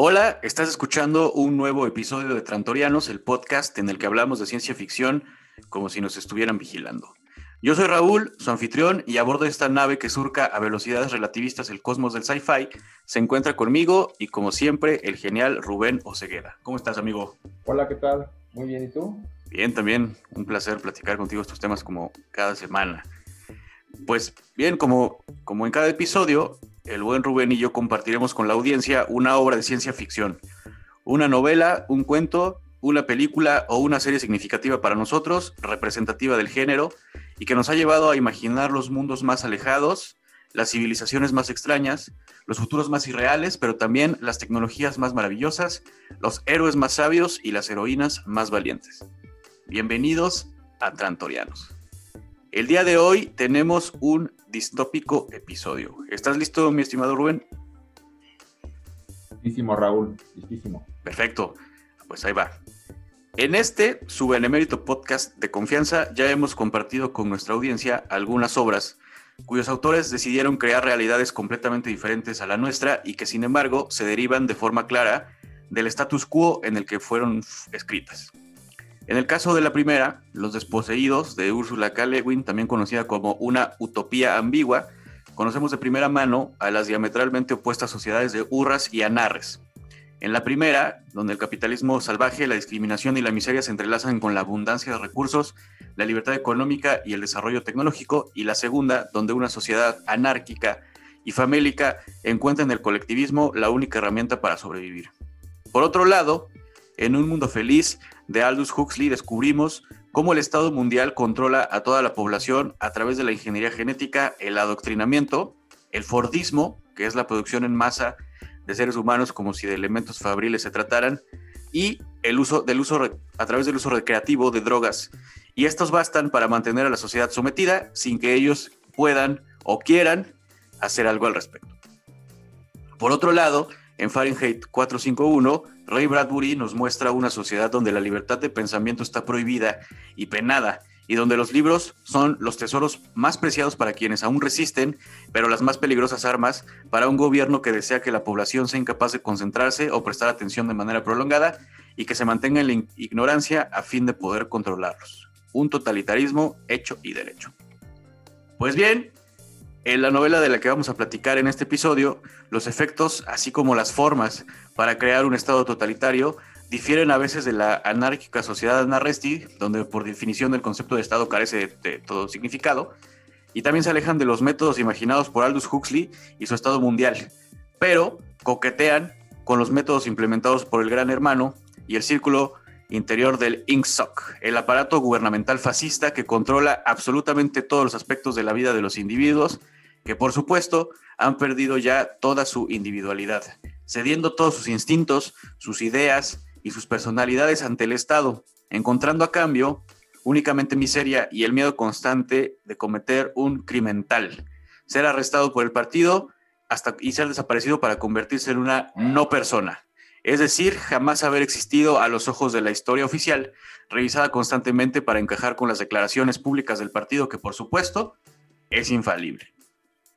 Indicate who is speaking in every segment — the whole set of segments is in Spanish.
Speaker 1: Hola, estás escuchando un nuevo episodio de Trantorianos, el podcast en el que hablamos de ciencia ficción como si nos estuvieran vigilando. Yo soy Raúl, su anfitrión, y a bordo de esta nave que surca a velocidades relativistas el cosmos del sci-fi, se encuentra conmigo y como siempre el genial Rubén Osegueda. ¿Cómo estás, amigo?
Speaker 2: Hola, ¿qué tal? Muy bien, ¿y tú?
Speaker 1: Bien, también un placer platicar contigo estos temas como cada semana. Pues bien, como, como en cada episodio, el buen Rubén y yo compartiremos con la audiencia una obra de ciencia ficción, una novela, un cuento, una película o una serie significativa para nosotros, representativa del género, y que nos ha llevado a imaginar los mundos más alejados, las civilizaciones más extrañas, los futuros más irreales, pero también las tecnologías más maravillosas, los héroes más sabios y las heroínas más valientes. Bienvenidos a Trantorianos. El día de hoy tenemos un distópico episodio. ¿Estás listo, mi estimado Rubén?
Speaker 2: Listísimo, Raúl, listísimo.
Speaker 1: Perfecto, pues ahí va. En este, su benemérito podcast de confianza, ya hemos compartido con nuestra audiencia algunas obras cuyos autores decidieron crear realidades completamente diferentes a la nuestra y que sin embargo se derivan de forma clara del status quo en el que fueron escritas. En el caso de la primera, Los Desposeídos, de Ursula K. Le Guin, también conocida como una utopía ambigua, conocemos de primera mano a las diametralmente opuestas sociedades de Urras y Anarres. En la primera, donde el capitalismo salvaje, la discriminación y la miseria se entrelazan con la abundancia de recursos, la libertad económica y el desarrollo tecnológico, y la segunda, donde una sociedad anárquica y famélica encuentra en el colectivismo la única herramienta para sobrevivir. Por otro lado, en Un Mundo Feliz de Aldous Huxley descubrimos cómo el Estado mundial controla a toda la población a través de la ingeniería genética, el adoctrinamiento, el Fordismo, que es la producción en masa de seres humanos como si de elementos fabriles se trataran, y el uso del uso a través del uso recreativo de drogas. Y estos bastan para mantener a la sociedad sometida sin que ellos puedan o quieran hacer algo al respecto. Por otro lado, en Fahrenheit 451, Ray Bradbury nos muestra una sociedad donde la libertad de pensamiento está prohibida y penada, y donde los libros son los tesoros más preciados para quienes aún resisten, pero las más peligrosas armas para un gobierno que desea que la población sea incapaz de concentrarse o prestar atención de manera prolongada y que se mantenga en la ignorancia a fin de poder controlarlos. Un totalitarismo hecho y derecho. Pues bien, en la novela de la que vamos a platicar en este episodio, los efectos, así como las formas para crear un Estado totalitario, difieren a veces de la anárquica sociedad anarresti, donde por definición el concepto de Estado carece de, todo significado, y también se alejan de los métodos imaginados por Aldous Huxley y su Estado mundial, pero coquetean con los métodos implementados por el Gran Hermano y el círculo interior del INCSOC, el aparato gubernamental fascista que controla absolutamente todos los aspectos de la vida de los individuos que por supuesto han perdido ya toda su individualidad, cediendo todos sus instintos, sus ideas y sus personalidades ante el Estado, encontrando a cambio únicamente miseria y el miedo constante de cometer un criminal, ser arrestado por el partido hasta y ser desaparecido para convertirse en una no persona. Es decir, jamás haber existido a los ojos de la historia oficial, revisada constantemente para encajar con las declaraciones públicas del partido, que por supuesto es infalible.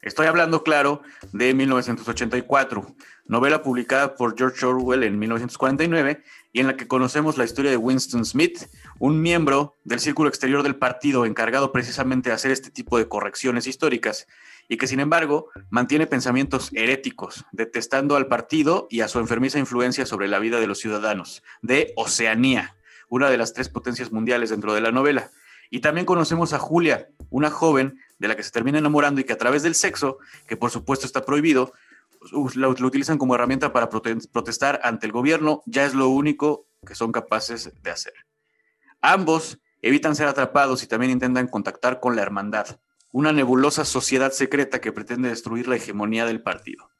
Speaker 1: Estoy hablando, claro, de 1984, novela publicada por George Orwell en 1949 y en la que conocemos la historia de Winston Smith, un miembro del círculo exterior del partido encargado precisamente de hacer este tipo de correcciones históricas y que sin embargo mantiene pensamientos heréticos, detestando al partido y a su enfermiza influencia sobre la vida de los ciudadanos de Oceanía, una de las tres potencias mundiales dentro de la novela. Y también conocemos a Julia, una joven de la que se termina enamorando y que a través del sexo, que por supuesto está prohibido, lo, utilizan como herramienta para protestar ante el gobierno, ya es lo único que son capaces de hacer. Ambos evitan ser atrapados y también intentan contactar con la hermandad, una nebulosa sociedad secreta que pretende destruir la hegemonía del partido.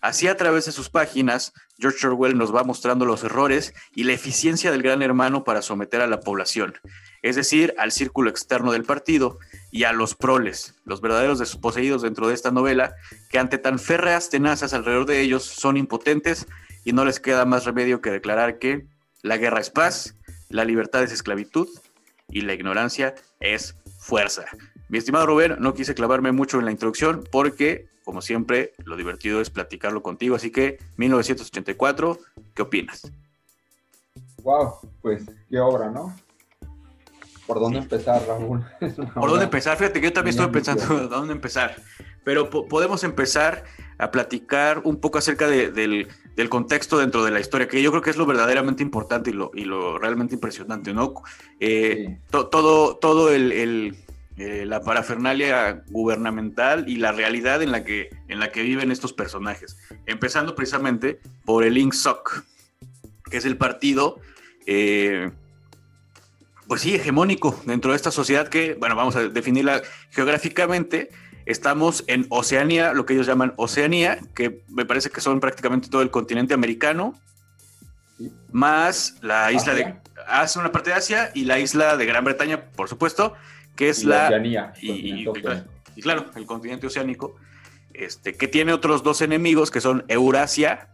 Speaker 1: Así a través de sus páginas, George Orwell nos va mostrando los errores y la eficiencia del gran hermano para someter a la población, es decir, al círculo externo del partido y a los proles, los verdaderos desposeídos dentro de esta novela, que ante tan férreas tenazas alrededor de ellos son impotentes y no les queda más remedio que declarar que la guerra es paz, la libertad es esclavitud y la ignorancia es fuerza. Mi estimado Rubén, no quise clavarme mucho en la introducción porque como siempre, lo divertido es platicarlo contigo. Así que, 1984, ¿qué opinas?
Speaker 2: Wow, pues qué obra, ¿no? ¿Por dónde empezar, Raúl?
Speaker 1: ¿Por dónde empezar? Fíjate que yo también estoy pensando dónde empezar. Pero podemos empezar a platicar un poco acerca del, contexto dentro de la historia, que yo creo que es lo verdaderamente importante y lo, y lo realmente impresionante, ¿no? Eh, todo todo el, eh, la parafernalia gubernamental y la realidad en la, que, en la que viven estos personajes. Empezando precisamente por el INCSOC, que es el partido eh, pues sí, hegemónico dentro de esta sociedad que, bueno, vamos a definirla geográficamente. Estamos en Oceanía, lo que ellos llaman Oceanía, que me parece que son prácticamente todo el continente americano, más la isla de... Hace una parte de Asia y la isla de Gran Bretaña, por supuesto, que es la...
Speaker 2: Oceanía,
Speaker 1: y, y, claro, el continente oceánico, este, que tiene otros dos enemigos que son Eurasia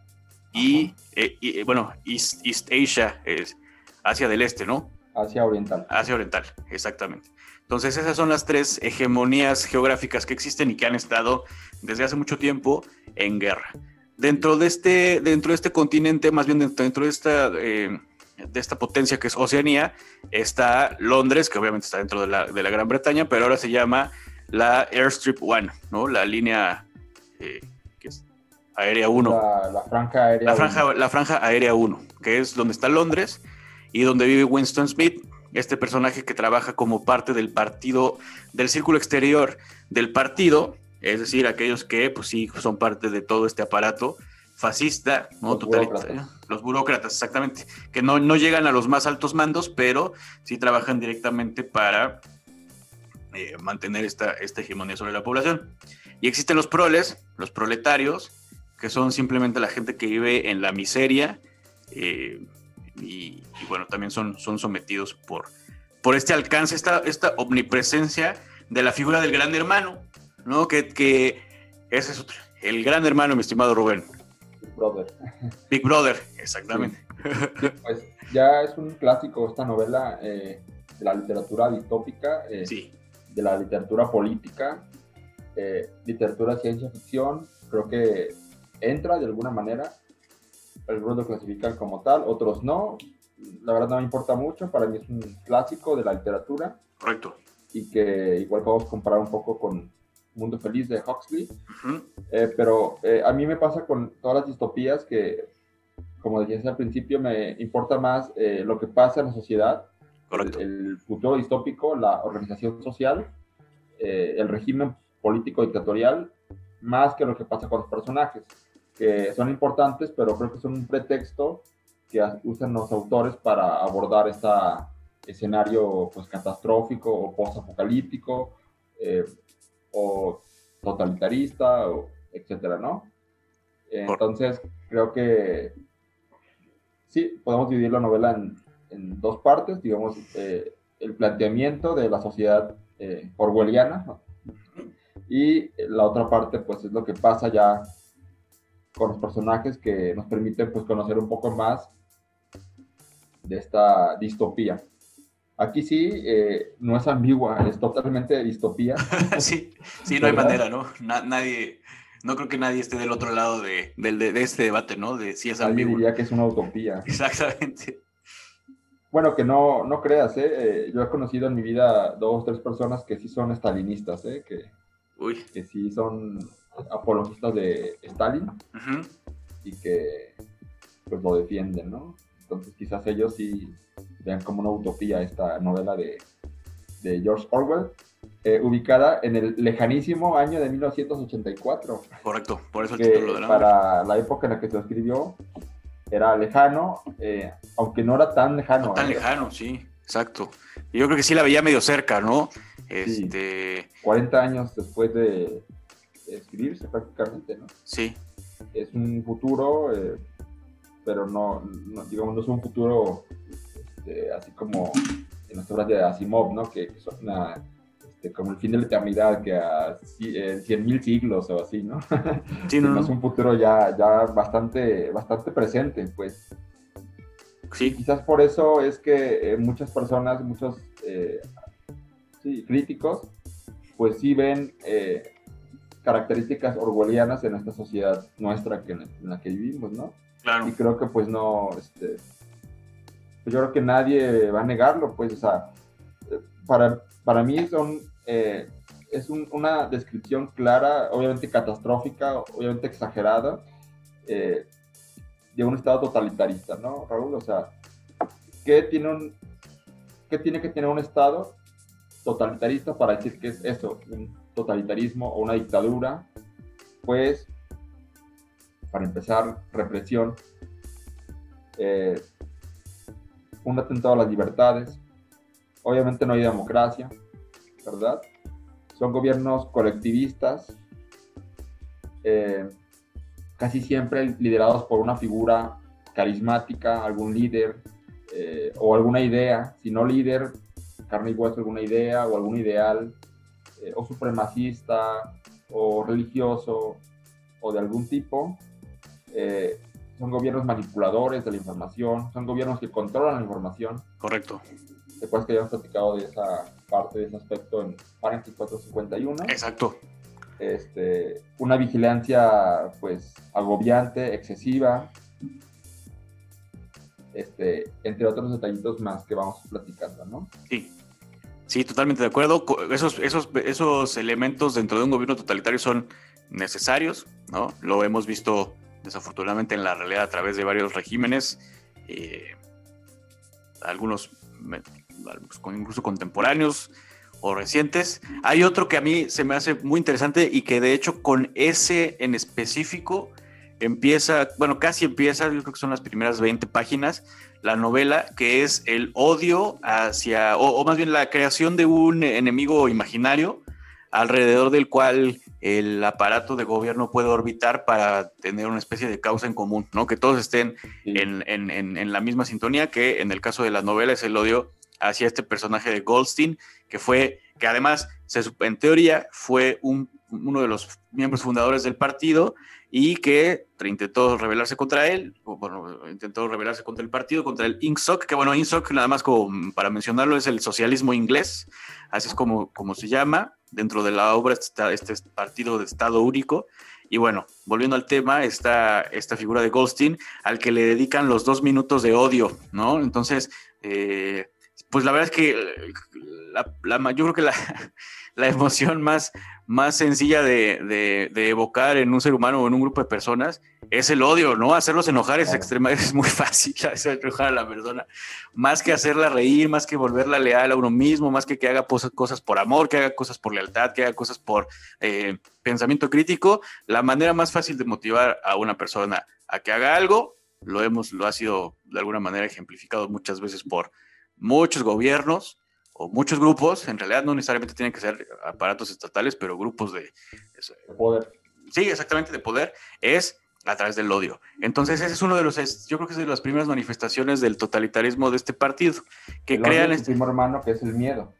Speaker 1: y, eh, bueno, East, East Asia, es Asia del Este, ¿no?
Speaker 2: Asia Oriental.
Speaker 1: Asia Oriental, exactamente. Entonces esas son las tres hegemonías geográficas que existen y que han estado desde hace mucho tiempo en guerra. Dentro de este, dentro de este continente, más bien dentro de esta, eh, de esta potencia que es Oceanía, está Londres, que obviamente está dentro de la, de la Gran Bretaña, pero ahora se llama la Airstrip One, ¿no? La línea eh, que es aérea 1.
Speaker 2: La, franja aérea
Speaker 1: la franja, La franja aérea 1, que es donde está Londres y donde vive Winston Smith, este personaje que trabaja como parte del partido, del círculo exterior del partido, es decir, aquellos que pues sí son parte de todo este aparato fascista, ¿no? Los Burócratas. Los burócratas, exactamente, que no, no llegan a los más altos mandos, pero sí trabajan directamente para eh, mantener esta, esta hegemonía sobre la población. Y existen los proles, los proletarios, que son simplemente la gente que vive en la miseria, eh, y, bueno, también son, son sometidos por, por este alcance, esta, esta omnipresencia de la figura del gran hermano, ¿no? Que, que ese es el gran hermano, mi estimado Rubén.
Speaker 2: Big Brother.
Speaker 1: Big Brother, exactamente.
Speaker 2: pues ya es un clásico esta novela eh, de la literatura distópica, eh, de la literatura política, eh, literatura ciencia ficción, creo que entra de alguna manera algunos lo clasifican como tal, otros no. La verdad no me importa mucho, para mí es un clásico de la literatura.
Speaker 1: Correcto.
Speaker 2: Y que igual podemos comparar un poco con Mundo Feliz de Huxley. Eh, pero eh, a mí me pasa con todas las distopías que, como decías al principio, me importa más eh, lo que pasa en la sociedad,
Speaker 1: Correcto.
Speaker 2: El, futuro distópico, la organización social, el régimen político dictatorial, más que lo que pasa con los personajes que son importantes, pero creo que son un pretexto que usan los autores para abordar este escenario pues, catastrófico o post-apocalíptico eh, o totalitarista, o etcétera, ¿no? Entonces, creo que sí, podemos dividir la novela en, en dos partes, digamos, eh, el planteamiento de la sociedad eh, orwelliana, y la otra parte, pues, es lo que pasa ya con los personajes que nos permiten pues conocer un poco más de esta distopía. Aquí sí, eh, no es ambigua, es totalmente distopía.
Speaker 1: sí, sí, no hay manera, ¿no? nadie, no creo que nadie esté del otro lado de, de, este debate, ¿no? De si es ambigua.
Speaker 2: Alguien diría que es una utopía.
Speaker 1: Exactamente.
Speaker 2: Bueno, que no, no creas, ¿eh? ¿eh? Yo he conocido en mi vida dos, o tres personas que sí son estalinistas, ¿eh? Que,
Speaker 1: Uy.
Speaker 2: que sí son apologistas de Stalin y que pues lo defienden, ¿no? Entonces quizás ellos sí vean como una utopía esta novela de, de George Orwell, eh, ubicada en el lejanísimo año de 1984.
Speaker 1: Correcto, por eso el título de la
Speaker 2: Para la época en la que se escribió era lejano, eh, aunque no era tan lejano.
Speaker 1: tan ¿eh? lejano, sí, exacto. Yo creo que sí la veía medio cerca, ¿no? Este...
Speaker 2: 40 años después de, escribirse prácticamente, ¿no?
Speaker 1: Sí.
Speaker 2: Es un futuro, eh, pero no, digamos, no es un futuro este, así como en las obras de Asimov, ¿no? Que, son este, como el fin de la eternidad, que a 100.000 siglos o así, ¿no?
Speaker 1: Sí, no,
Speaker 2: Es un futuro ya, ya bastante, bastante presente, pues.
Speaker 1: Sí.
Speaker 2: quizás por eso es que eh, muchas personas, muchos eh, críticos, pues sí ven características orwellianas en esta sociedad nuestra que, en la que vivimos, ¿no?
Speaker 1: Claro.
Speaker 2: Y creo que pues no, este, yo creo que nadie va a negarlo, pues, o sea, para, para mí son, eh, es una descripción clara, obviamente catastrófica, obviamente exagerada, eh, de un estado totalitarista, ¿no, Raúl? O sea, ¿qué tiene, un, ¿qué tiene que tener un estado totalitarista para decir que es eso, un totalitarismo o una dictadura? Pues, para empezar, represión, eh, un atentado a las libertades, obviamente no hay democracia, ¿verdad? Son gobiernos colectivistas, eh, casi siempre liderados por una figura carismática, algún líder eh, o alguna idea, si no líder, carne y hueso, alguna idea o algún ideal, eh, o supremacista, o religioso, o de algún tipo. Son gobiernos manipuladores de la información, son gobiernos que controlan la información.
Speaker 1: Correcto.
Speaker 2: Después que hayamos platicado de esa parte, de ese aspecto en Fahrenheit 451.
Speaker 1: Exacto.
Speaker 2: Este, una vigilancia pues agobiante, excesiva, este, entre otros detallitos más que vamos platicando, ¿no?
Speaker 1: Sí, sí, totalmente de acuerdo. Esos, esos, esos elementos dentro de un gobierno totalitario son necesarios, ¿no? Lo hemos visto desafortunadamente en la realidad a través de varios regímenes, eh, algunos incluso contemporáneos o recientes. Hay otro que a mí se me hace muy interesante y que de hecho con ese en específico empieza, bueno, casi empieza, yo creo que son las primeras 20 páginas, la novela, que es el odio hacia, o, más bien la creación de un enemigo imaginario alrededor del cual el aparato de gobierno puede orbitar para tener una especie de causa en común, ¿no? Que todos estén en, en, en, la misma sintonía, que en el caso de la novela es el odio hacia este personaje de Goldstein, que fue, que además, se, en teoría, fue un, uno de los miembros fundadores del partido y que intentó rebelarse contra él, bueno, intentó rebelarse contra el partido, contra el INSOC, que bueno, INSOC, nada más como para mencionarlo, es el socialismo inglés, así es como, como se llama, dentro de la obra está este partido de Estado único, y bueno, volviendo al tema, está esta figura de Goldstein, al que le dedican los dos minutos de odio, ¿no? Entonces, eh, pues la verdad es que la, yo creo que la, la emoción más, más sencilla de, evocar en un ser humano o en un grupo de personas es el odio, ¿no? Hacerlos enojar es extrema, es muy fácil hacer enojar a la persona, más que hacerla reír, más que volverla leal a uno mismo, más que que haga cosas por amor, que haga cosas por lealtad, que haga cosas por eh, pensamiento crítico, la manera más fácil de motivar a una persona a que haga algo, lo hemos, lo ha sido de alguna manera ejemplificado muchas veces por muchos gobiernos, o muchos grupos, en realidad no necesariamente tienen que ser aparatos estatales, pero grupos de,
Speaker 2: poder.
Speaker 1: Sí, exactamente, de poder, es a través del odio. Entonces, ese es uno de los, yo creo que es de las primeras manifestaciones del totalitarismo de este partido, que crean...
Speaker 2: este hermano que es el miedo.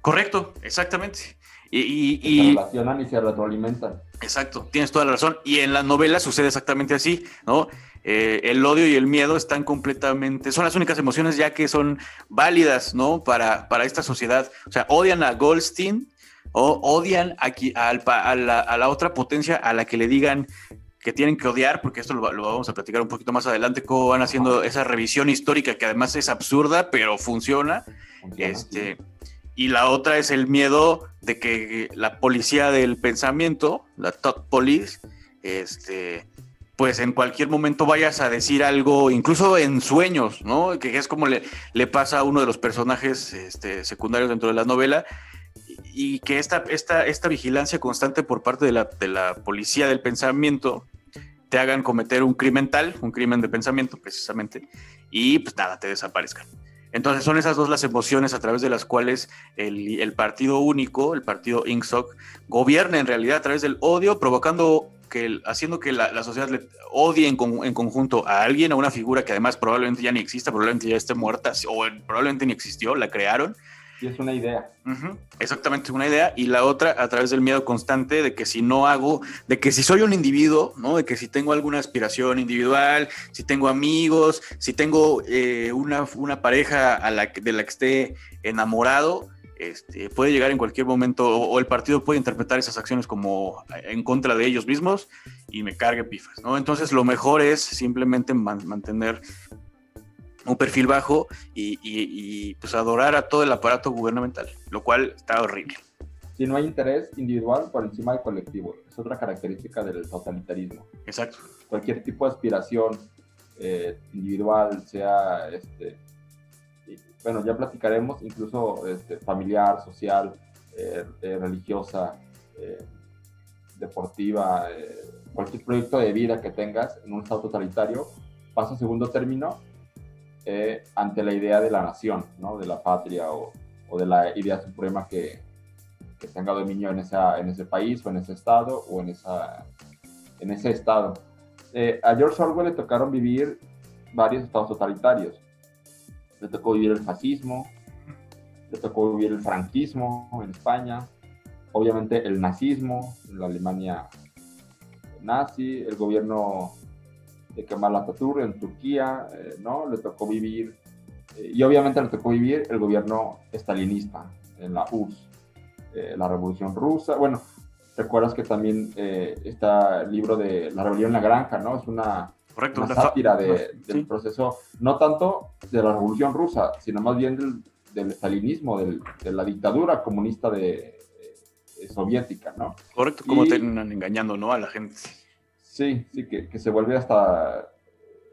Speaker 1: Correcto, exactamente. Y,
Speaker 2: y, se relacionan y se retroalimentan.
Speaker 1: Exacto, tienes toda la razón. Y en la novela sucede exactamente así, ¿no? Eh, el odio y el miedo están completamente, son las únicas emociones ya que son válidas, ¿no? Para, para esta sociedad. O sea, odian a Goldstein o odian aquí a, la, otra potencia a la que le digan que tienen que odiar, porque esto lo, vamos a platicar un poquito más adelante, cómo van haciendo esa revisión histórica que además es absurda, pero funciona. este, y la otra es el miedo de que la policía del pensamiento, la top police, este, pues en cualquier momento vayas a decir algo, incluso en sueños, ¿no? Que es como le, pasa a uno de los personajes este, secundarios dentro de la novela, y que esta, esta, esta vigilancia constante por parte de la, de la policía del pensamiento te hagan cometer un crimen tal, un crimen de pensamiento precisamente, y pues nada, te desaparezcan. Entonces son esas dos las emociones a través de las cuales el, partido único, el partido INSOC, gobierna en realidad a través del odio, provocando que haciendo que la, sociedad le odie en, conjunto a alguien, a una figura que además probablemente ya ni exista, probablemente ya esté muerta, o probablemente ni existió, la crearon.
Speaker 2: Y es una idea.
Speaker 1: exactamente, una idea. Y la otra, a través del miedo constante de que si no hago, de que si soy un individuo, ¿no? De que si tengo alguna aspiración individual, si tengo amigos, si tengo eh, una, una, pareja de la que esté enamorado, este, puede llegar en cualquier momento o, el partido puede interpretar esas acciones como en contra de ellos mismos y me cargue pifas, ¿no? Entonces lo mejor es simplemente mantener un perfil bajo y, pues adorar a todo el aparato gubernamental, lo cual está horrible.
Speaker 2: Si no hay interés individual por encima del colectivo, es otra característica del totalitarismo.
Speaker 1: Exacto.
Speaker 2: Cualquier tipo de aspiración eh, individual, sea este, bueno, ya platicaremos, incluso este, familiar, social, eh, eh, religiosa, deportiva, cualquier proyecto de vida que tengas en un estado totalitario, pasa a segundo término ante la idea de la nación, ¿no? de la patria o, o de la idea suprema que, que, tenga dominio en, esa, en ese país o en ese estado o en, esa, en ese estado. a George Orwell le tocaron vivir varios estados totalitarios le tocó vivir el fascismo, le tocó vivir el franquismo en España, obviamente el nazismo en la Alemania nazi, el gobierno de Kemal Atatürk en Turquía, eh, ¿no? Le tocó vivir, eh, y obviamente le tocó vivir el gobierno estalinista en la URSS, eh, la Revolución Rusa. Bueno, recuerdas que también está el libro de La Rebelión en la Granja, ¿no? Es una
Speaker 1: Correcto,
Speaker 2: una sátira del proceso, no tanto de la Revolución Rusa, sino más bien del, del estalinismo, de la dictadura comunista de, soviética, ¿no?
Speaker 1: Correcto, como terminan engañando, ¿no? A la gente.
Speaker 2: Sí, sí, que, que se vuelve hasta,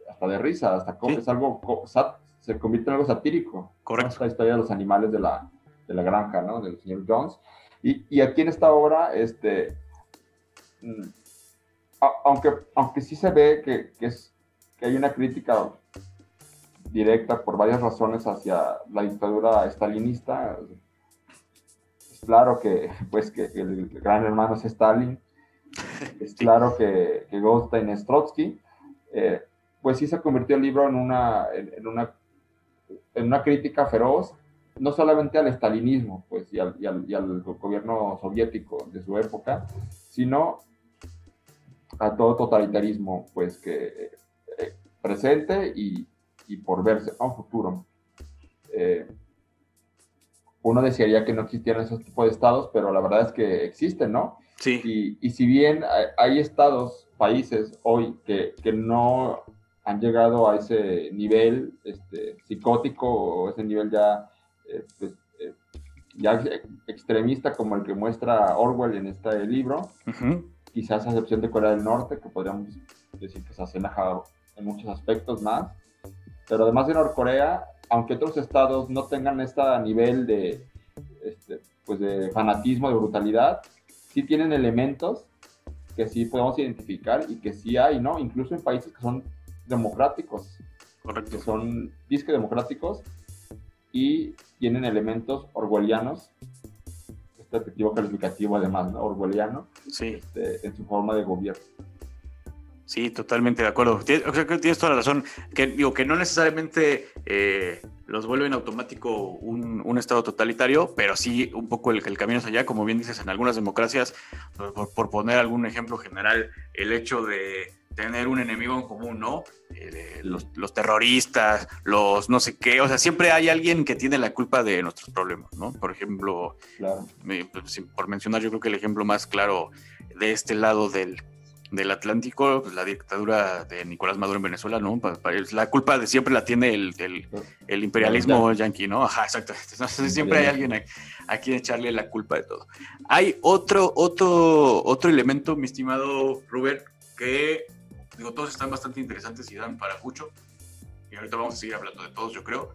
Speaker 2: hasta de risa, hasta es algo, se convierte en algo satírico.
Speaker 1: Correcto.
Speaker 2: Esta historia de los animales de la, de la granja, ¿no? Del señor Jones. Y, y aquí en esta obra, este mm, aunque, aunque sí se ve que, que, es, que hay una crítica directa por varias razones hacia la dictadura stalinista, es claro que, pues, que el gran hermano es Stalin, es claro que, que Goldstein es Trotsky, eh, pues sí se convirtió el libro en una, en, una, en una crítica feroz, no solamente al estalinismo pues, y, al, y, al, y al gobierno soviético de su época, sino a todo totalitarismo, pues que eh, presente y, y, por verse a un futuro. Eh, uno desearía que no existieran esos tipos de estados, pero la verdad es que existen, ¿no?
Speaker 1: Sí.
Speaker 2: Y, y si bien hay, estados, países hoy que, que, no han llegado a ese nivel este, psicótico o ese nivel ya, eh, pues, ya extremista como el que muestra Orwell en este libro, quizás a excepción de Corea del Norte, que podríamos decir que se asemeja en muchos aspectos más. Pero además de Norcorea, aunque otros estados no tengan este nivel de, este, pues de fanatismo, de brutalidad, sí tienen elementos que sí podemos identificar y que sí hay, ¿no? Incluso en países que son democráticos,
Speaker 1: Correcto.
Speaker 2: que son disque democráticos y tienen elementos orwellianos este adjetivo calificativo además, ¿no? Orwelliano,
Speaker 1: sí.
Speaker 2: Este, en su forma de gobierno.
Speaker 1: Sí, totalmente de acuerdo. Tienes, tienes toda la razón. Que, digo, que no necesariamente eh, los vuelve en automático un, un, estado totalitario, pero sí un poco el, el camino es allá, como bien dices, en algunas democracias, por, por poner algún ejemplo general, el hecho de tener un enemigo en común, ¿no? Eh, los, los, terroristas, los no sé qué, o sea, siempre hay alguien que tiene la culpa de nuestros problemas, ¿no? Por ejemplo,
Speaker 2: claro.
Speaker 1: pues, por mencionar, yo creo que el ejemplo más claro de este lado del, del Atlántico, pues, la dictadura de Nicolás Maduro en Venezuela, ¿no? La culpa de siempre la tiene el, el, el imperialismo yanqui, ¿no? Ajá, exacto. Entonces, siempre hay alguien a, a, quien echarle la culpa de todo. Hay otro, otro, otro elemento, mi estimado Rubén, que Digo, todos están bastante interesantes y dan para mucho. Y ahorita vamos a seguir hablando de todos, yo creo.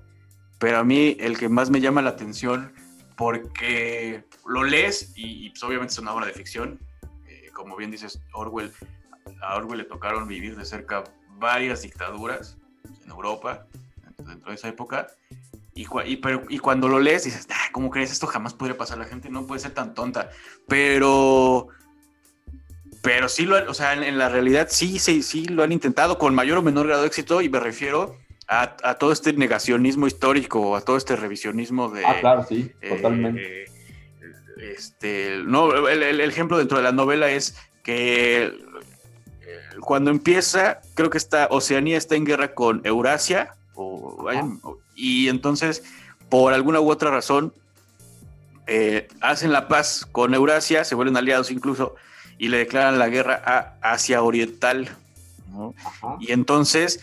Speaker 1: Pero a mí el que más me llama la atención, porque lo lees y, y pues obviamente es una obra de ficción. Eh, como bien dices, Orwell, a Orwell le tocaron vivir de cerca varias dictaduras en Europa dentro de esa época. Y, y, pero, y cuando lo lees dices, ah, ¿cómo crees? Esto jamás podría pasar. La gente no puede ser tan tonta. Pero pero sí lo o sea, en, la realidad sí, sí, sí lo han intentado con mayor o menor grado de éxito y me refiero a, a todo este negacionismo histórico, a todo este revisionismo de...
Speaker 2: Ah, claro, sí, eh, totalmente.
Speaker 1: Este, no, el, el, ejemplo dentro de la novela es que cuando empieza, creo que está, Oceanía está en guerra con Eurasia, o, y entonces, por alguna u otra razón, eh, hacen la paz con Eurasia, se vuelven aliados incluso, y le declaran la guerra a Asia Oriental. Y entonces,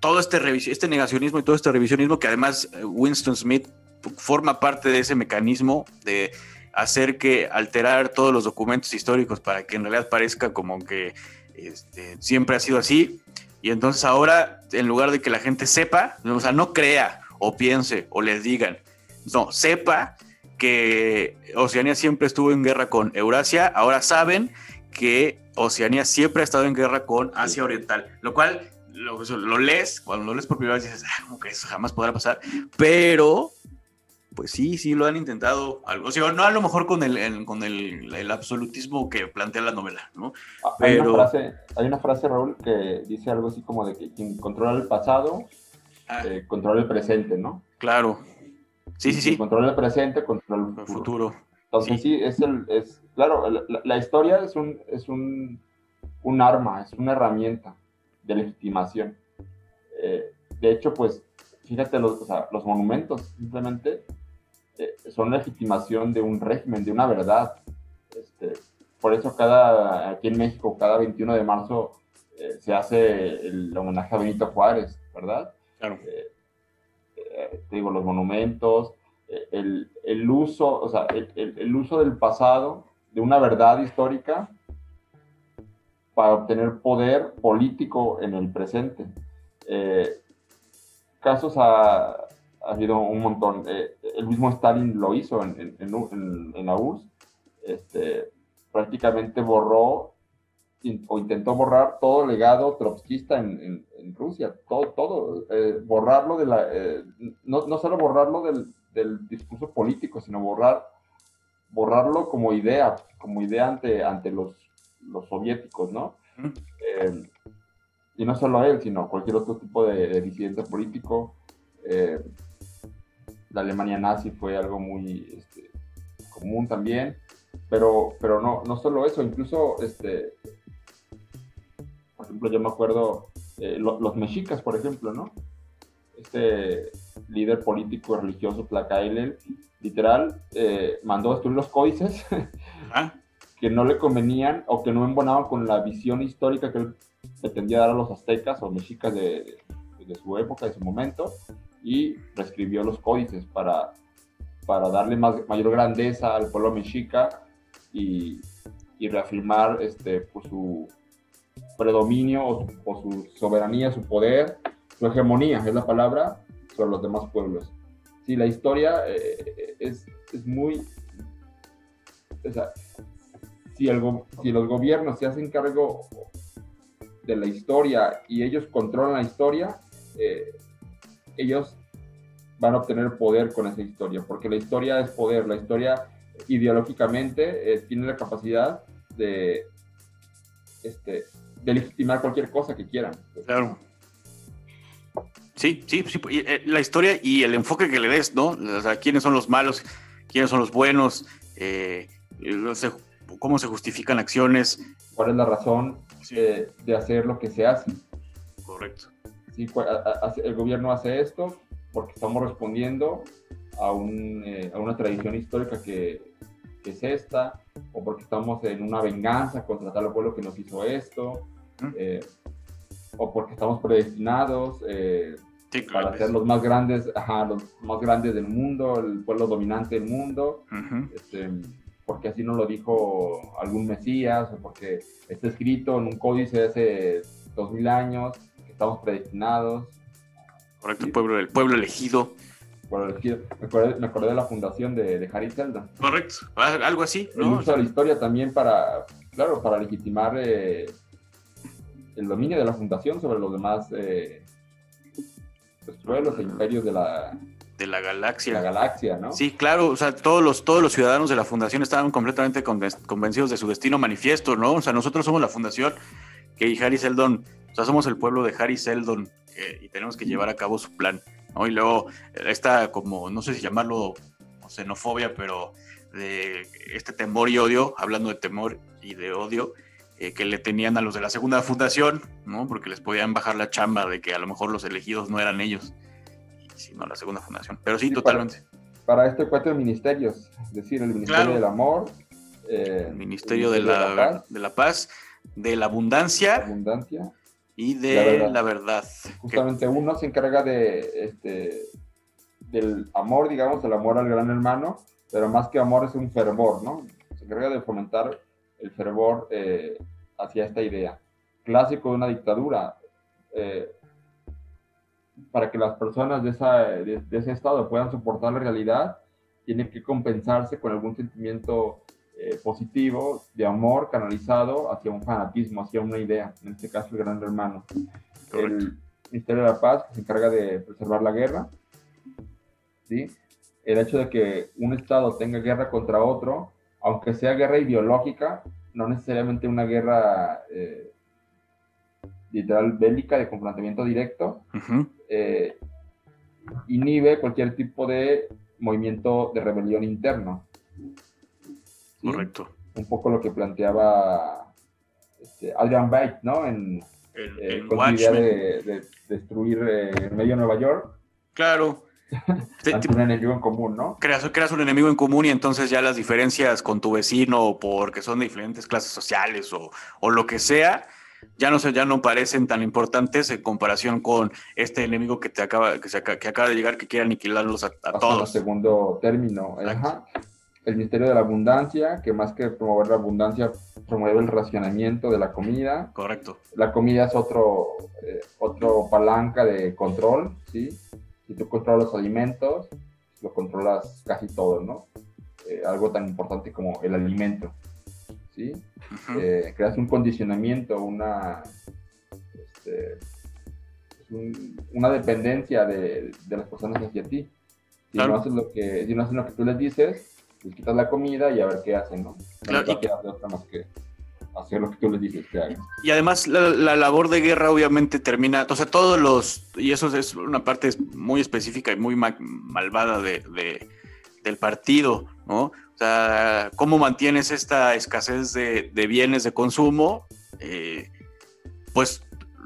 Speaker 1: todo este, este negacionismo y todo este revisionismo, que además eh, Winston Smith forma parte de ese mecanismo de hacer que alterar todos los documentos históricos para que en realidad parezca como que este, siempre ha sido así. Y entonces ahora, en lugar de que la gente sepa, o sea, no crea o piense o les digan, no, sepa que Oceanía siempre estuvo en guerra con Eurasia, ahora saben que Oceanía siempre ha estado en guerra con Asia Oriental, lo cual lo, lo lees, cuando lo lees por primera vez dices, ah, como que eso jamás podrá pasar, pero pues sí, sí lo han intentado algo. O sea, no a lo mejor con el, con el, absolutismo que plantea la novela, ¿no?
Speaker 2: Ah, hay, una frase, hay una frase, Raúl, que dice algo así como de que quien controla el pasado, ah. eh, controla el presente, ¿no?
Speaker 1: Claro. Sí, sí, sí.
Speaker 2: Controla el presente, controla el futuro. Entonces sí, es el, es, claro, la, historia es un, es un, un, arma, es una herramienta de legitimación. Eh, de hecho, pues, fíjate, los, o sea, los monumentos simplemente eh, son legitimación de un régimen, de una verdad. Este, por eso cada, aquí en México, cada 21 de marzo eh, se hace el homenaje a Benito Juárez, ¿verdad?
Speaker 1: Claro.
Speaker 2: Eh, te digo, los monumentos, el, el uso, o sea, el, el, uso del pasado, de una verdad histórica, para obtener poder político en el presente. casos a, ha habido un montón. Eh, el mismo Stalin lo hizo en, en, la URSS. Este, prácticamente borró o intentó borrar todo el legado trotskista en, Rusia, todo, todo, eh, borrarlo de la, eh, no, no, solo borrarlo del, del, discurso político, sino borrar, borrarlo como idea, como idea ante, ante los, los soviéticos, ¿no? y no solo él, sino cualquier otro tipo de, de disidente político la Alemania nazi fue algo muy este, común también, pero, pero no, no solo eso, incluso, este, por ejemplo, yo me acuerdo, eh, los mexicas, por ejemplo, ¿no? Este líder político religioso, Tlacaile, literal, eh, mandó a destruir los códices ah. que no le convenían o que no embonaban con la visión histórica que él pretendía dar a los aztecas o mexicas de, de su época, de su momento, y reescribió los códices para, para darle más, mayor grandeza al pueblo mexica y, y reafirmar este, pues, su predominio o su, soberanía, su poder, su hegemonía, es la palabra, sobre los demás pueblos. Sí, la historia eh, es, es, muy... O sea, si, el, si los gobiernos se hacen cargo de la historia y ellos controlan la historia, eh, ellos van a obtener poder con esa historia, porque la historia es poder, la historia ideológicamente eh, tiene la capacidad de, este, de legitimar cualquier cosa que quieran.
Speaker 1: Claro. Sí, sí, sí, eh, la historia y el enfoque que le des, ¿no? O sea, quiénes son los malos, quiénes son los buenos, eh, cómo se justifican acciones.
Speaker 2: ¿Cuál es la razón de hacer lo que se hace?
Speaker 1: Correcto
Speaker 2: sí, el gobierno hace esto porque estamos respondiendo a, un, eh, a una tradición histórica que, que, es esta, o porque estamos en una venganza contra tal pueblo que nos hizo esto, eh, o porque estamos predestinados eh, para ser los más grandes, ajá, los más grandes del mundo, el pueblo dominante del mundo, este, porque así nos lo dijo algún mesías, o porque está escrito en un códice de hace dos mil años, estamos predestinados.
Speaker 1: Correcto, el pueblo, el pueblo elegido.
Speaker 2: Me acordé, de la fundación de, Harry Seldon.
Speaker 1: Correcto, algo así.
Speaker 2: ¿no? la historia también para, claro, para legitimar eh, el dominio de la fundación sobre los demás eh, pues, pueblos e imperios de la,
Speaker 1: de la galaxia.
Speaker 2: La galaxia, ¿no?
Speaker 1: Sí, claro, o sea, todos los, todos los ciudadanos de la fundación estaban completamente convencidos de su destino manifiesto, ¿no? O sea, nosotros somos la fundación que Harry Seldon o sea, somos el pueblo de Harry Seldon eh, y tenemos que llevar a cabo su plan. ¿no? Y luego esta como, no sé si llamarlo xenofobia, pero de este temor y odio, hablando de temor y de odio, eh, que le tenían a los de la segunda fundación, ¿no? Porque les podían bajar la chamba de que a lo mejor los elegidos no eran ellos, sino la segunda fundación. Pero sí, totalmente.
Speaker 2: para esto hay cuatro ministerios, es decir, el Ministerio del Amor,
Speaker 1: eh, el Ministerio, de, la, de, la paz, de la Abundancia,
Speaker 2: abundancia
Speaker 1: y de la verdad.
Speaker 2: Justamente uno se encarga de, este, del amor, digamos, el amor al gran hermano, pero más que amor es un fervor, ¿no? Se encarga de fomentar el fervor eh, hacia esta idea. Clásico de una dictadura. Eh, para que las personas de, esa, de, ese estado puedan soportar la realidad, tiene que compensarse con algún sentimiento eh, positivo de amor canalizado hacia un fanatismo, hacia una idea, en este caso el gran hermano. El Ministerio de la Paz se encarga de preservar la guerra, ¿sí? El hecho de que un Estado tenga guerra contra otro, aunque sea guerra ideológica, no necesariamente una guerra eh, literal bélica de confrontamiento directo, eh, inhibe cualquier tipo de movimiento de rebelión interno.
Speaker 1: Correcto.
Speaker 2: Un poco lo que planteaba este, Adrian Byte, ¿no? En,
Speaker 1: eh, con la idea
Speaker 2: de, destruir el medio Nueva York.
Speaker 1: Claro.
Speaker 2: un enemigo en común, ¿no?
Speaker 1: Creas, creas, un enemigo en común y entonces ya las diferencias con tu vecino porque son de diferentes clases sociales o, o lo que sea, ya no, ya no parecen tan importantes en comparación con este enemigo que, te acaba, que, se, que acaba de llegar que quiere aniquilarlos a, todos.
Speaker 2: segundo término. El Ministerio de la Abundancia, que más que promover la abundancia, promueve el racionamiento de la comida.
Speaker 1: Correcto.
Speaker 2: La comida es otro, eh, otro palanca de control, ¿sí? Si tú controlas los alimentos, lo controlas casi todo, ¿no? Eh, algo tan importante como el alimento. ¿sí? Eh, creas un condicionamiento, una, este, una dependencia de, las personas hacia ti. Si, no haces lo que, si no haces lo que tú les dices, pues quitas la comida y a ver qué hacen, ¿no? No claro, y... otra más que hacer lo que tú les dices que hagan.
Speaker 1: Y además la, labor de guerra obviamente termina, o sea, todos los, y eso es una parte muy específica y muy malvada de, del partido, ¿no? O sea, ¿cómo mantienes esta escasez de, bienes de consumo? Eh, pues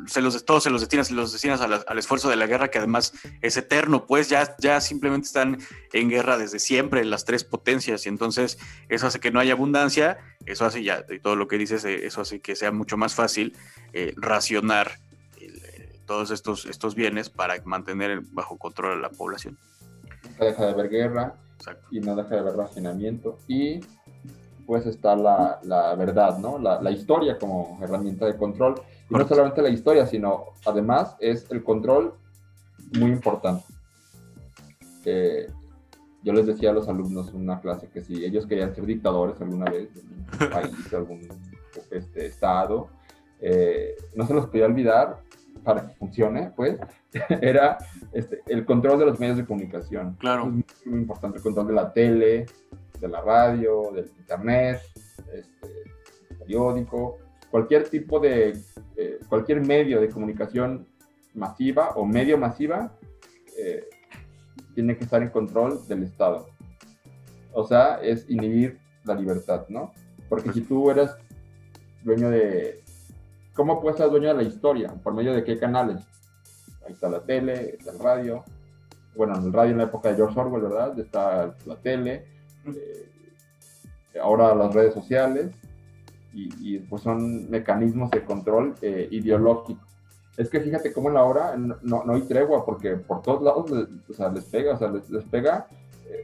Speaker 1: se los, todos se los destinas, los destinas al esfuerzo de la guerra, que además es eterno, pues ya, ya simplemente están en guerra desde siempre las tres potencias, y entonces eso hace que no haya abundancia, eso hace ya, y todo lo que dices, eh, eso hace que sea mucho más fácil eh, racionar todos estos, estos bienes para mantener bajo control a la población.
Speaker 2: Deja de haber guerra, y no deja de haber racionamiento. Y pues está la, la verdad, ¿no? La, la, historia como herramienta de control. Y no solamente la historia, sino además es el control muy importante. yo les decía a los alumnos en una clase que si ellos querían ser dictadores alguna vez en un país, algún este, estado, eh, no se los podía olvidar para que funcione, pues, era este, el control de los medios de comunicación.
Speaker 1: Claro.
Speaker 2: Es muy, importante el control de la tele, de la radio, del internet, este, periódico, cualquier tipo de, eh, cualquier medio de comunicación masiva o medio masiva eh, tiene que estar en control del Estado. O sea, es inhibir la libertad, ¿no? Porque si tú eres dueño de... ¿Cómo puedes ser dueño de la historia? ¿Por medio de qué canales? Ahí está la tele, está el radio. Bueno, el radio en la época de George Orwell, ¿verdad? Está la tele. Eh, ahora las redes sociales. Y, pues son mecanismos de control eh, ideológico. Es que fíjate cómo en la hora no, no, hay tregua, porque por todos lados les, o sea, les pega, o sea, les, pega,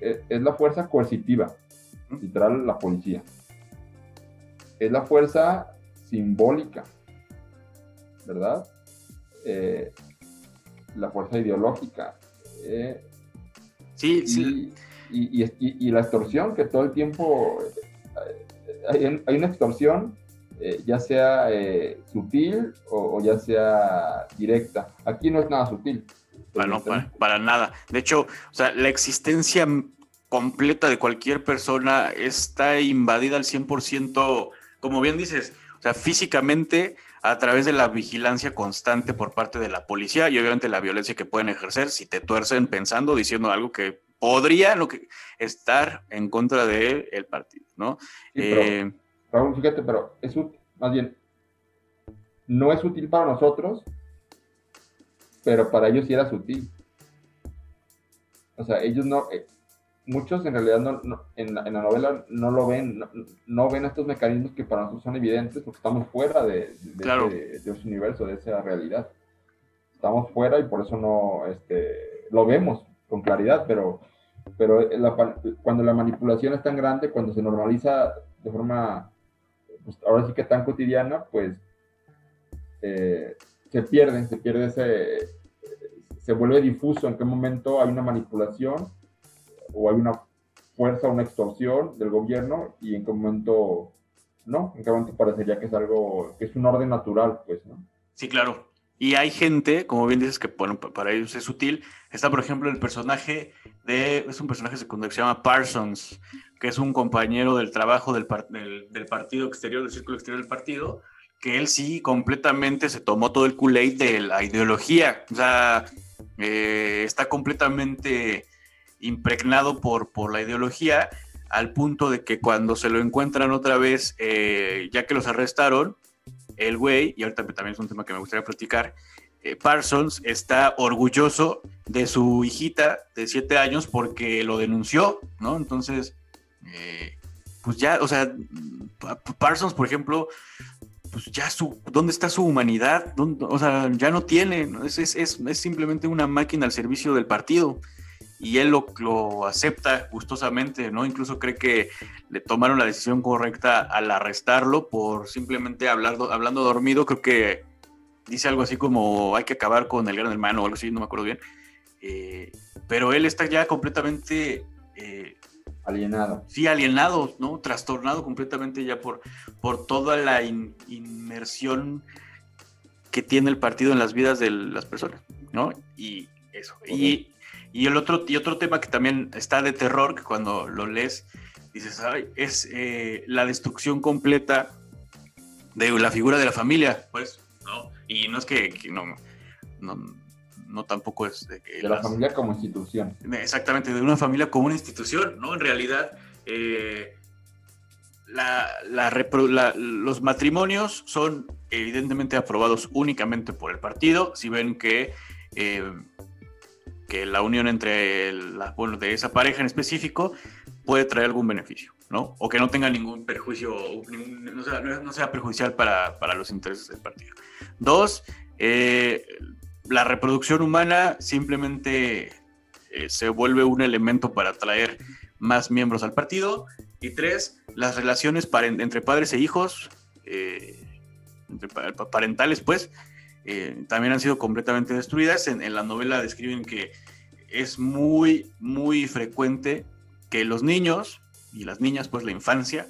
Speaker 2: eh, es la fuerza coercitiva, literal la policía. Es la fuerza simbólica, ¿verdad? Eh, la fuerza ideológica.
Speaker 1: Sí, sí.
Speaker 2: Y, la extorsión, que todo el tiempo eh, hay, una extorsión, eh, ya sea sutil o, ya sea directa. Aquí no es nada sutil.
Speaker 1: Bueno, para, nada. De hecho, o sea, la existencia completa de cualquier persona está invadida al 100%, como bien dices, o sea, físicamente a través de la vigilancia constante por parte de la policía y obviamente la violencia que pueden ejercer si te tuercen pensando, diciendo algo que podría lo que, estar en contra del el partido, ¿no?
Speaker 2: Eh, Raúl, fíjate, pero es más bien, no es útil para nosotros, pero para ellos sí era sutil. O sea, ellos no, eh, muchos en realidad no, en, la, novela no lo ven, no, ven estos mecanismos que para nosotros son evidentes porque estamos fuera de, de, ese, universo, de esa realidad. Estamos fuera y por eso no este, lo vemos con claridad, pero, pero cuando la manipulación es tan grande, cuando se normaliza de forma, pues, ahora sí que tan cotidiana, pues eh, se pierde, se pierde ese, se vuelve difuso en qué momento hay una manipulación o hay una fuerza, una extorsión del gobierno y en qué momento no, en qué momento parecería que es algo, que es un orden natural, pues, ¿no?
Speaker 1: Sí, claro. Y hay gente, como bien dices, que bueno, para ellos es útil. Está, por ejemplo, el personaje de, es un personaje secundario que se llama Parsons, que es un compañero del trabajo del, del, partido exterior, del círculo exterior del partido, que él sí completamente se tomó todo el kool de la ideología. O sea, eh, está completamente impregnado por, por la ideología, al punto de que cuando se lo encuentran otra vez, eh, ya que los arrestaron, el güey, y ahorita también es un tema que me gustaría platicar, eh, Parsons está orgulloso de su hijita de siete años porque lo denunció, ¿no? Entonces, eh, pues ya, o sea, Parsons, por ejemplo, pues ya su, ¿dónde está su humanidad? O sea, ya no tiene, Es, simplemente una máquina al servicio del partido y él lo, lo, acepta gustosamente, ¿no? Incluso cree que le tomaron la decisión correcta al arrestarlo por simplemente hablar, hablando dormido, creo que dice algo así como hay que acabar con el gran hermano o algo así, no me acuerdo bien. Eh, pero él está ya completamente...
Speaker 2: Eh, alienado.
Speaker 1: Sí, alienado, ¿no? Trastornado completamente ya por, por toda la inmersión que tiene el partido en las vidas de las personas, ¿no? Y eso. Y, y el otro, y otro tema que también está de terror, que cuando lo lees, dices, ay, es eh, la destrucción completa de la figura de la familia, pues, ¿no? Y no es que, no, no, tampoco es
Speaker 2: de que... De la familia como institución.
Speaker 1: Exactamente, de una familia como una institución, ¿no? En realidad, eh, la, los matrimonios son evidentemente aprobados únicamente por el partido, si ven que... Eh, que la unión entre la, bueno, de esa pareja en específico puede traer algún beneficio, ¿no? O que no tenga ningún perjuicio, no, sea, no, sea, perjudicial para, para, los intereses del partido. Dos, eh, la reproducción humana simplemente eh, se vuelve un elemento para atraer más miembros al partido. Y tres, las relaciones entre padres e hijos, eh, entre parentales, pues, eh, también han sido completamente destruidas. En, la novela describen que es muy, muy frecuente que los niños y las niñas, pues la infancia,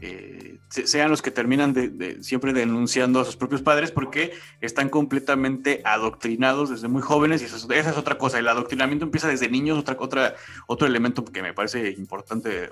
Speaker 1: eh, sean los que terminan siempre denunciando a sus propios padres porque están completamente adoctrinados desde muy jóvenes y esa es, otra cosa. El adoctrinamiento empieza desde niños, otra, otra, otro elemento que me parece importante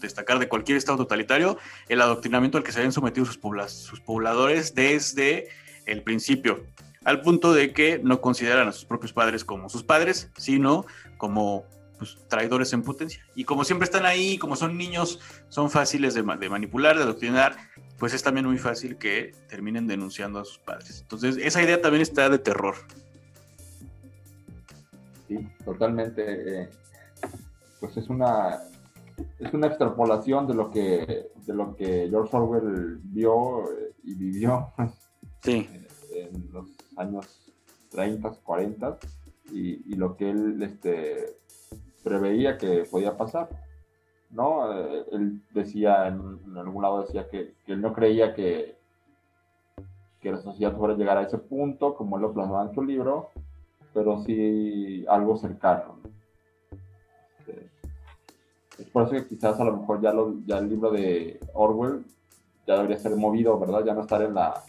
Speaker 1: destacar de cualquier estado totalitario, el adoctrinamiento al que se habían sometido sus pobladores desde el principio, al punto de que no consideran a sus propios padres como sus padres, sino como pues, traidores en potencia. Y como siempre están ahí, como son niños, son fáciles de, manipular, de adoctrinar, pues es también muy fácil que terminen denunciando a sus padres. Entonces, esa idea también está de terror.
Speaker 2: Sí, totalmente. Eh, pues es una es una extrapolación de lo que de lo que George Orwell vio eh, y vivió
Speaker 1: sí.
Speaker 2: en, los años 30, 40 y, lo que él este, preveía que podía pasar. ¿no? Eh, él decía, en, algún lado decía que, él no creía que, que la sociedad fuera a llegar a ese punto, como él lo plasmaba en su libro, pero sí algo cercano. Este, es por eso que quizás a lo mejor ya, lo, ya el libro de Orwell ya debería ser movido, ¿verdad? Ya no estar en la,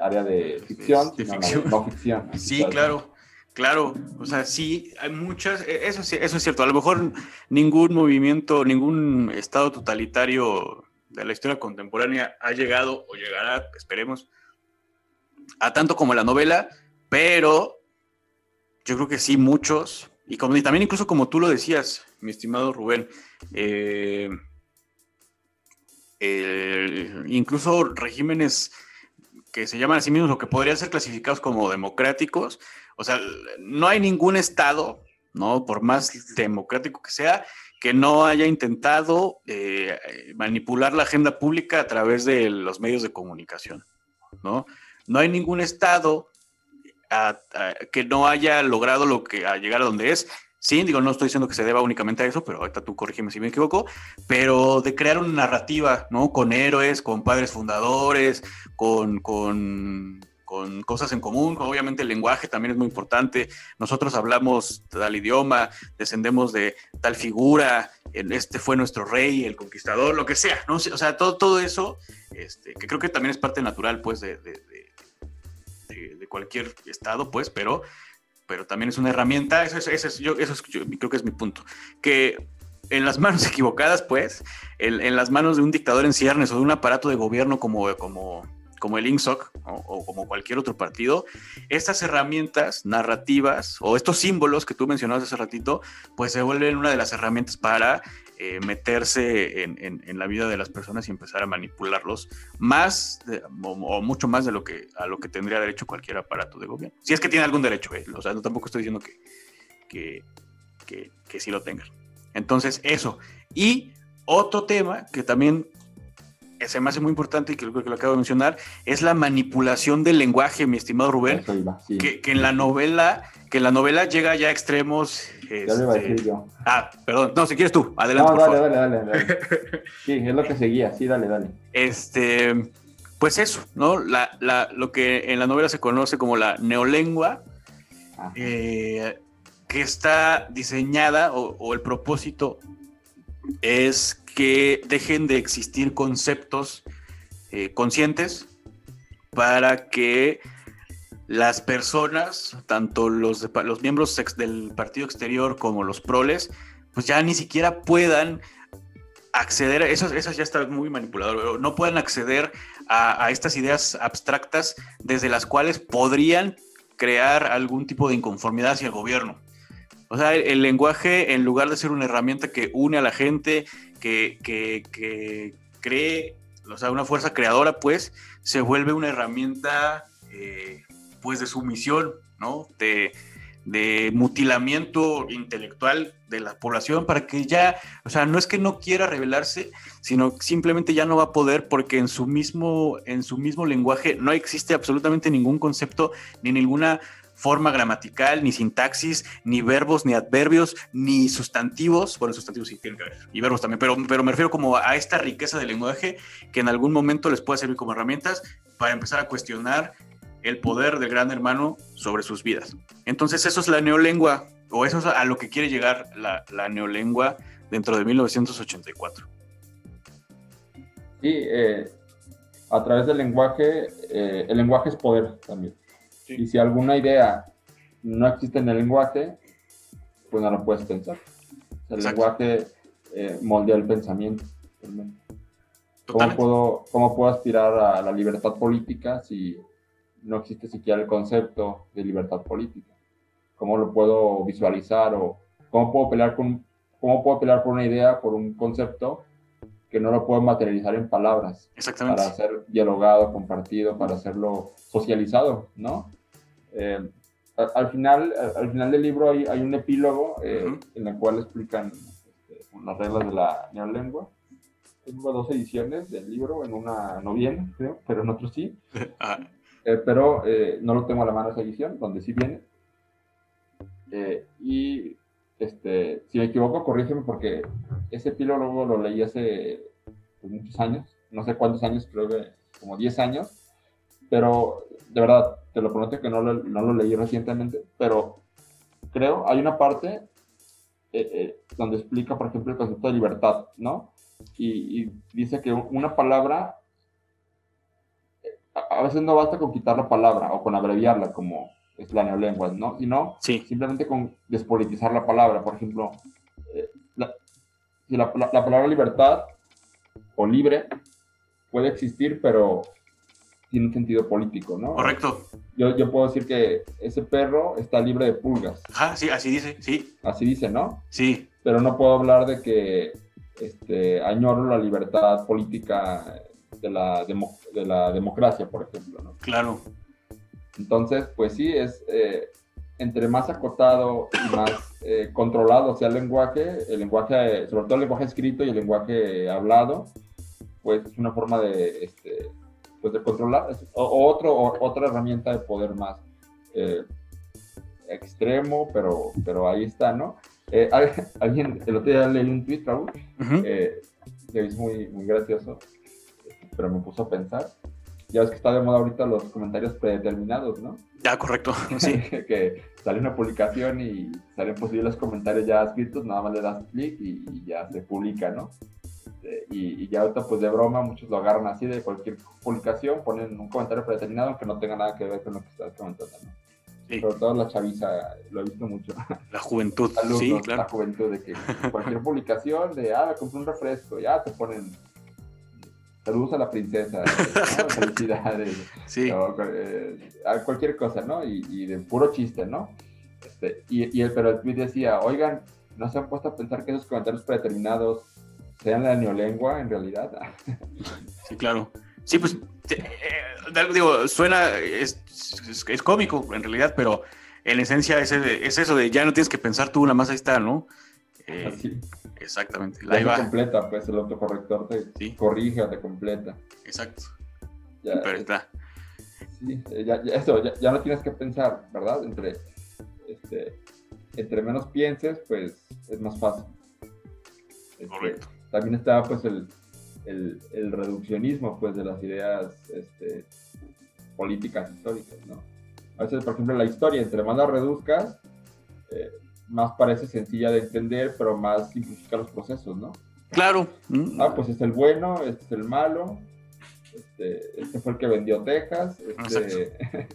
Speaker 2: área de ficción, no ficción.
Speaker 1: Sí, claro. Claro, o sea, sí, hay muchas, e, eso, eso es cierto, a lo mejor ningún movimiento, ningún estado totalitario de la historia contemporánea ha llegado o llegará, esperemos, a tanto como la novela, pero yo creo que sí, muchos, y, como, también incluso como tú lo decías, mi estimado Rubén, eh, incluso regímenes que se llaman a sí mismos lo que podrían ser clasificados como democráticos. O sea, no hay ningún estado ¿no? Por más democrático que sea, que no haya intentado eh, manipular la agenda pública a través de los medios de comunicación, ¿no? No hay ningún Estado que no haya logrado lo que a llegar a donde es. Sí, digo, no estoy diciendo que se deba únicamente a eso, pero ahorita tú corrígeme si me equivoco, pero de crear una narrativa, ¿no? Con héroes, con padres fundadores, con, con con cosas en común, obviamente el lenguaje también es muy importante. Nosotros hablamos tal idioma, descendemos de tal figura, este fue nuestro rey, el conquistador, lo que sea, ¿no? O sea, todo, todo eso, este, que creo que también es parte natural, pues, de, de, de, cualquier estado, pues, pero, pero también es una herramienta, eso, es, yo, eso creo que es mi punto, que en las manos equivocadas, pues, en, en, las manos de un dictador en ciernes o de un aparato de gobierno como, como como el INSOC o, como cualquier otro partido, estas herramientas narrativas o estos símbolos que tú mencionabas hace ratito, pues se vuelven una de las herramientas para eh, meterse en, la vida de las personas y empezar a manipularlos más o, mucho más de lo que a lo que tendría derecho cualquier aparato de gobierno. Si es que tiene algún derecho, eh. o sea, no tampoco estoy diciendo que, que, que, que sí lo tengan. Entonces, eso. Y otro tema que también se me hace muy importante y que que lo acabo de mencionar, es la manipulación del lenguaje, mi estimado Rubén, que, en la novela, que en la novela llega ya a extremos.
Speaker 2: ya lo iba a decir este, yo.
Speaker 1: Ah, perdón, no, si quieres tú, adelante.
Speaker 2: No, dale, dale, dale, dale, Sí, es lo que seguía, sí, dale, dale.
Speaker 1: Este, pues eso, ¿no? La, la, lo que en la novela se conoce como la neolengua, eh, que está diseñada o, o el propósito es que dejen de existir conceptos eh, conscientes para que las personas, tanto los, los miembros del partido exterior como los proles, pues ya ni siquiera puedan acceder, a eso, ya está muy manipulador, no puedan acceder a, a, estas ideas abstractas desde las cuales podrían crear algún tipo de inconformidad hacia el gobierno. O sea, el, lenguaje, en lugar de ser una herramienta que une a la gente, que, que, cree, o sea, una fuerza creadora, pues, se vuelve una herramienta, eh, pues, de sumisión, ¿no? De, de mutilamiento intelectual de la población para que ya, o sea, no es que no quiera revelarse, sino simplemente ya no va a poder porque en su mismo, en su mismo lenguaje no existe absolutamente ningún concepto ni ninguna forma gramatical, ni sintaxis, ni verbos, ni adverbios, ni sustantivos. Bueno, sustantivos sí tienen que ver, y verbos también, pero, pero me refiero como a esta riqueza del lenguaje que en algún momento les puede servir como herramientas para empezar a cuestionar el poder del gran hermano sobre sus vidas. Entonces eso es la neolengua, o eso es a lo que quiere llegar la, la neolengua dentro de 1984.
Speaker 2: Sí, eh, a través del lenguaje, eh, el lenguaje es poder también. Y si alguna idea no existe en el lenguaje, pues no la puedes pensar. El lenguaje eh, moldea el pensamiento. ¿Cómo puedo, ¿Cómo puedo aspirar a la libertad política si no existe siquiera el concepto de libertad política? ¿Cómo lo puedo visualizar o cómo puedo pelear con cómo puedo pelear por una idea, por un concepto que no lo puedo materializar en palabras.
Speaker 1: Exactamente.
Speaker 2: Para ser dialogado, compartido, para hacerlo socializado, ¿no? Eh, al, final, al final del libro hay, hay un epílogo eh, en el cual explican este, las reglas de la neolengua. Tengo dos ediciones del libro, en una no viene, creo, pero en otro sí. Ah. Eh, pero no lo tengo a la mano esa edición, donde sí viene. y este, si me equivoco, corrígeme porque ese epílogo lo leí hace pues, muchos años, no sé cuántos años, creo que como 10 años, pero de verdad, te lo prometo que no lo, no lo leí recientemente, pero creo, hay una parte eh, eh, donde explica, por ejemplo, el concepto de libertad, ¿no? Y, dice que una palabra, eh, a veces no basta con quitar la palabra o con abreviarla, como es la neolengua, ¿no? Sino simplemente con despolitizar la palabra. Por ejemplo, la, si la, la, palabra libertad o libre puede existir, pero tiene un sentido político, ¿no?
Speaker 1: Correcto.
Speaker 2: Yo, yo puedo decir que ese perro está libre de pulgas.
Speaker 1: Ajá, sí, así dice, sí.
Speaker 2: Así dice, ¿no?
Speaker 1: Sí.
Speaker 2: Pero no puedo hablar de que este, añoro la libertad política de la, de la democracia, por ejemplo, ¿no?
Speaker 1: Claro.
Speaker 2: Entonces, pues sí, es... Eh, entre más acotado y más eh, controlado sea el lenguaje, el lenguaje, sobre todo el lenguaje escrito y el lenguaje hablado, pues es una forma de, este, pues de controlar, o, otro, otra herramienta de poder más eh, extremo, pero, pero ahí está, ¿no? Eh, alguien, el otro día leí un tweet, Raúl, que es muy, muy gracioso, pero me puso a pensar. Ya ves que está de moda ahorita los comentarios predeterminados, ¿no?
Speaker 1: Ya, correcto, sí.
Speaker 2: que sale una publicación y salen posibles los comentarios ya escritos, nada más le das clic y, ya se publica, ¿no? Este, y, ya ahorita, pues de broma, muchos lo agarran así de cualquier publicación, ponen un comentario predeterminado aunque no tenga nada que ver con lo que estás comentando, ¿no? Sí. Sobre todo la chaviza, lo he visto mucho.
Speaker 1: La juventud, sí, claro.
Speaker 2: La juventud, de que cualquier publicación de, ah, me compré un refresco, ya te ponen Saludos a la princesa, felicidades. Sí. Eh, cualquier cosa, ¿no? Y, de puro chiste, ¿no? Este, y, el, pero el tweet decía, oigan, ¿no se han puesto a pensar que esos comentarios predeterminados sean la neolengua en realidad?
Speaker 1: sí, claro. Sí, pues, eh, digo, suena, es, es, cómico en realidad, pero en esencia es, es eso de ya no tienes que pensar tú, nada más ahí está, ¿no?
Speaker 2: Eh, Así.
Speaker 1: Exactamente.
Speaker 2: La completa, pues el autocorrector te corrige o te completa.
Speaker 1: Exacto. Ya, Pero está.
Speaker 2: Sí, ya, eso, ya, no tienes que pensar, ¿verdad? Entre, este, entre menos pienses, pues es más fácil.
Speaker 1: Este, Correcto.
Speaker 2: También está pues el, el, el, reduccionismo pues de las ideas este, políticas históricas, ¿no? A veces, por ejemplo, la historia, entre más la reduzcas, eh, más parece sencilla de entender, pero más simplifica los procesos, ¿no?
Speaker 1: Claro.
Speaker 2: Ah, pues es el bueno, este es el malo, este, este fue el que vendió Texas, este,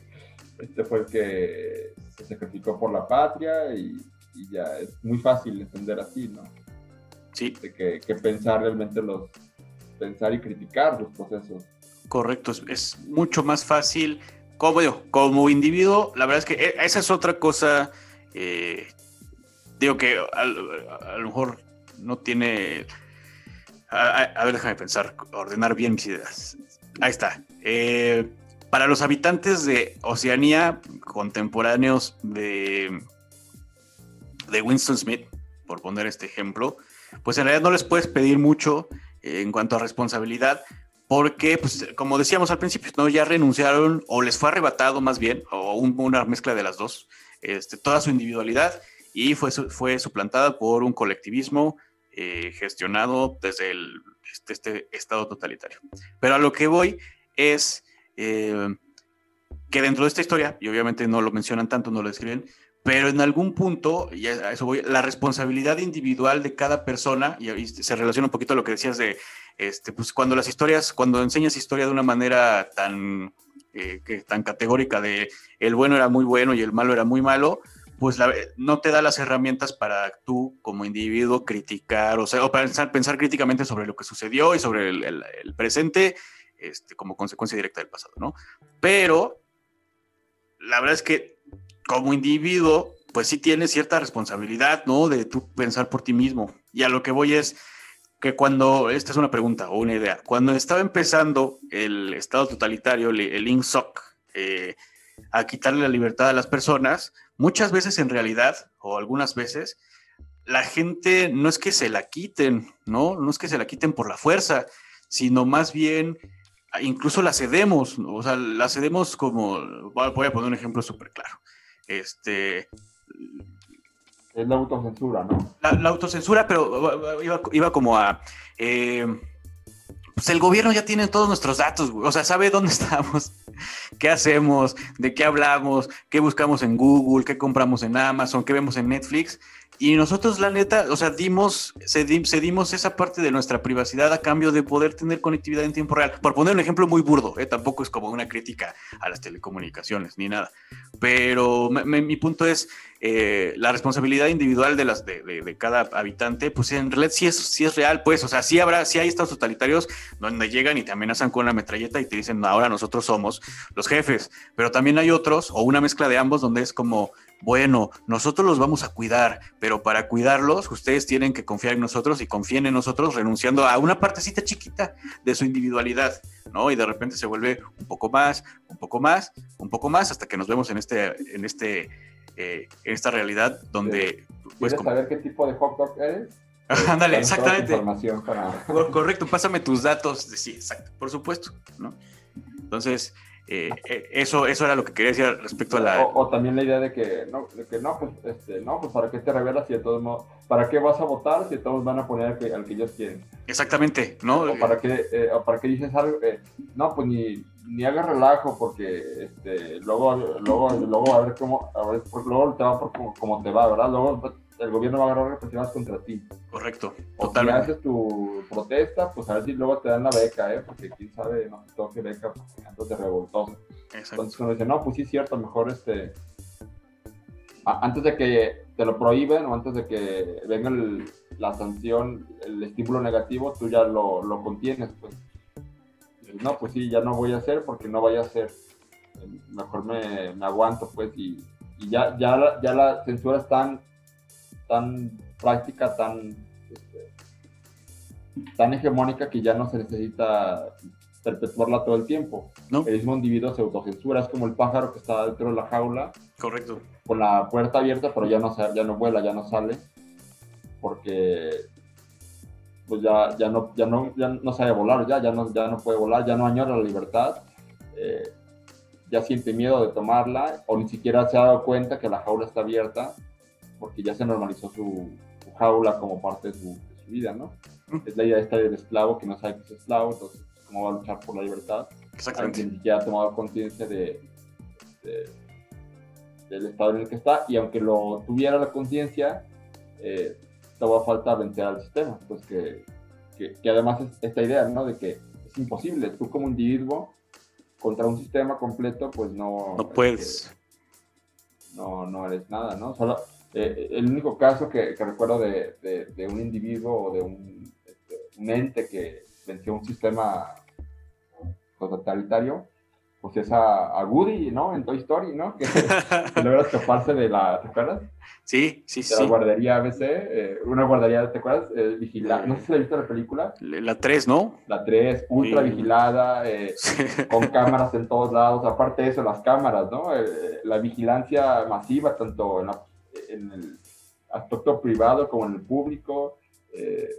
Speaker 2: este, fue el que se sacrificó por la patria y, ya es muy fácil entender así, ¿no?
Speaker 1: Sí.
Speaker 2: De que, que, pensar realmente los, pensar y criticar los procesos.
Speaker 1: Correcto, es, mucho más fácil. Como, como individuo, la verdad es que e, esa es otra cosa eh, digo que a, lo mejor no tiene... A, ver, déjame pensar, ordenar bien mis ideas. Ahí está. Eh, para los habitantes de Oceanía, contemporáneos de, de Winston Smith, por poner este ejemplo, pues en realidad no les puedes pedir mucho en cuanto a responsabilidad, porque, pues, como decíamos al principio, ¿no? ya renunciaron o les fue arrebatado más bien, o una mezcla de las dos, este, toda su individualidad y fue, fue suplantada por un colectivismo eh, gestionado desde el, este, este, Estado totalitario. Pero a lo que voy es eh, que dentro de esta historia, y obviamente no lo mencionan tanto, no lo describen, pero en algún punto, y a eso voy, la responsabilidad individual de cada persona, y se relaciona un poquito a lo que decías de, este, pues cuando las historias, cuando enseñas historia de una manera tan, eh, que, tan categórica de el bueno era muy bueno y el malo era muy malo, pues no te da las herramientas para tú como individuo criticar, o sea, pensar, pensar críticamente sobre lo que sucedió y sobre el, presente este, como consecuencia directa del pasado, ¿no? Pero la verdad es que como individuo, pues sí tienes cierta responsabilidad, ¿no? De tú pensar por ti mismo. Y a lo que voy es que cuando, esta es una pregunta o una idea, cuando estaba empezando el Estado totalitario, el, INSOC, eh, a quitarle la libertad a las personas, muchas veces en realidad, o algunas veces, la gente no es que se la quiten, ¿no? No es que se la quiten por la fuerza, sino más bien incluso la cedemos, o sea, la cedemos como, voy a poner un ejemplo súper claro. Este...
Speaker 2: Es la autocensura, ¿no?
Speaker 1: La, autocensura, pero iba, como a... Eh, pues el gobierno ya tiene todos nuestros datos, o sea, sabe dónde estamos, qué hacemos, de qué hablamos, qué buscamos en Google, qué compramos en Amazon, qué vemos en Netflix. Y nosotros, la neta, o sea, dimos, cedimos esa parte de nuestra privacidad a cambio de poder tener conectividad en tiempo real. Por poner un ejemplo muy burdo, ¿eh? tampoco es como una crítica a las telecomunicaciones ni nada. Pero mi punto es eh, la responsabilidad individual de, las, de, cada habitante, pues en realidad sí es, sí es real, pues, o sea, sí habrá, sí hay estados totalitarios donde llegan y te amenazan con la metralleta y te dicen, ahora nosotros somos los jefes, pero también hay otros, o una mezcla de ambos, donde es como, bueno, nosotros los vamos a cuidar, pero para cuidarlos, ustedes tienen que confiar en nosotros y confíen en nosotros, renunciando a una partecita chiquita de su individualidad, ¿no? Y de repente se vuelve un poco más, un poco más, un poco más, hasta que nos vemos en este, en este eh, en esta realidad donde...
Speaker 2: Pues, ¿Quieres saber qué tipo de hot dog eres?
Speaker 1: Ándale, exactamente.
Speaker 2: Información para...
Speaker 1: Correcto, pásame tus datos. Sí, exacto, por supuesto, ¿no? Entonces, eh, eh, eso, eso era lo que quería decir respecto a la...
Speaker 2: O, también la idea de que, no, de que no, pues, este, no, pues para qué te revelas si de todos modos, ¿para qué vas a votar si todos van a poner al que, al que ellos quieren?
Speaker 1: Exactamente, ¿no?
Speaker 2: O para qué, eh, o para qué dices algo, no, pues ni, ni hagas relajo porque este, luego, luego, luego a ver cómo, a ver, luego te va por como, te va, ¿verdad? Luego el gobierno va a agarrar represivas contra ti.
Speaker 1: Correcto,
Speaker 2: o totalmente. Si haces tu protesta, pues a ver si luego te dan la beca, ¿eh? Porque quién sabe, no todo qué beca, pues, de revoltoso. Exacto. Entonces uno dice, no, pues sí es cierto, mejor este... antes de que te lo prohíben o antes de que venga la sanción, el estímulo negativo, tú ya lo, lo contienes, pues. No, pues sí, ya no voy a hacer porque no vaya a ser. Mejor me, me aguanto, pues, y, y ya, ya, ya la censura es tan tan práctica, tan, este, tan hegemónica que ya no se necesita perpetuarla todo el tiempo. ¿No? El mismo individuo se autocensura, es como el pájaro que está dentro de la jaula.
Speaker 1: Correcto.
Speaker 2: Con la puerta abierta, pero ya no, ya no vuela, ya no sale, porque pues ya, ya, no, ya, no, ya no sabe volar, ya, ya, no, ya no puede volar, ya no añora la libertad, eh, ya siente miedo de tomarla, o ni siquiera se ha dado cuenta que la jaula está abierta porque ya se normalizó su, jaula como parte de su, vida, ¿no? Es la idea esta del esclavo que no sabe que es esclavo, entonces cómo va a luchar por la libertad.
Speaker 1: Exactamente.
Speaker 2: Alguien que ha tomado conciencia de, del estado en el que está y aunque lo tuviera la conciencia, eh, todavía falta vencer al sistema, pues que, que, además es esta idea, ¿no? De que es imposible, tú como individuo contra un sistema completo, pues no...
Speaker 1: No puedes.
Speaker 2: no, no eres nada, ¿no? Solo, eh, el único caso que, recuerdo de, de, un individuo o de un, este, un, ente que venció un sistema totalitario, pues es a, a, Woody, ¿no? En Toy Story, ¿no? Que, que logra escaparse de la, ¿te acuerdas?
Speaker 1: Sí, sí,
Speaker 2: sí. la guardería ABC, eh, una guardería, ¿te acuerdas? Eh, vigilada, no sé si la viste la película.
Speaker 1: La 3, ¿no?
Speaker 2: La 3, ultra vigilada, con cámaras en todos lados. Aparte de eso, las cámaras, ¿no? la vigilancia masiva, tanto en la en el aspecto privado como en el público. Eh,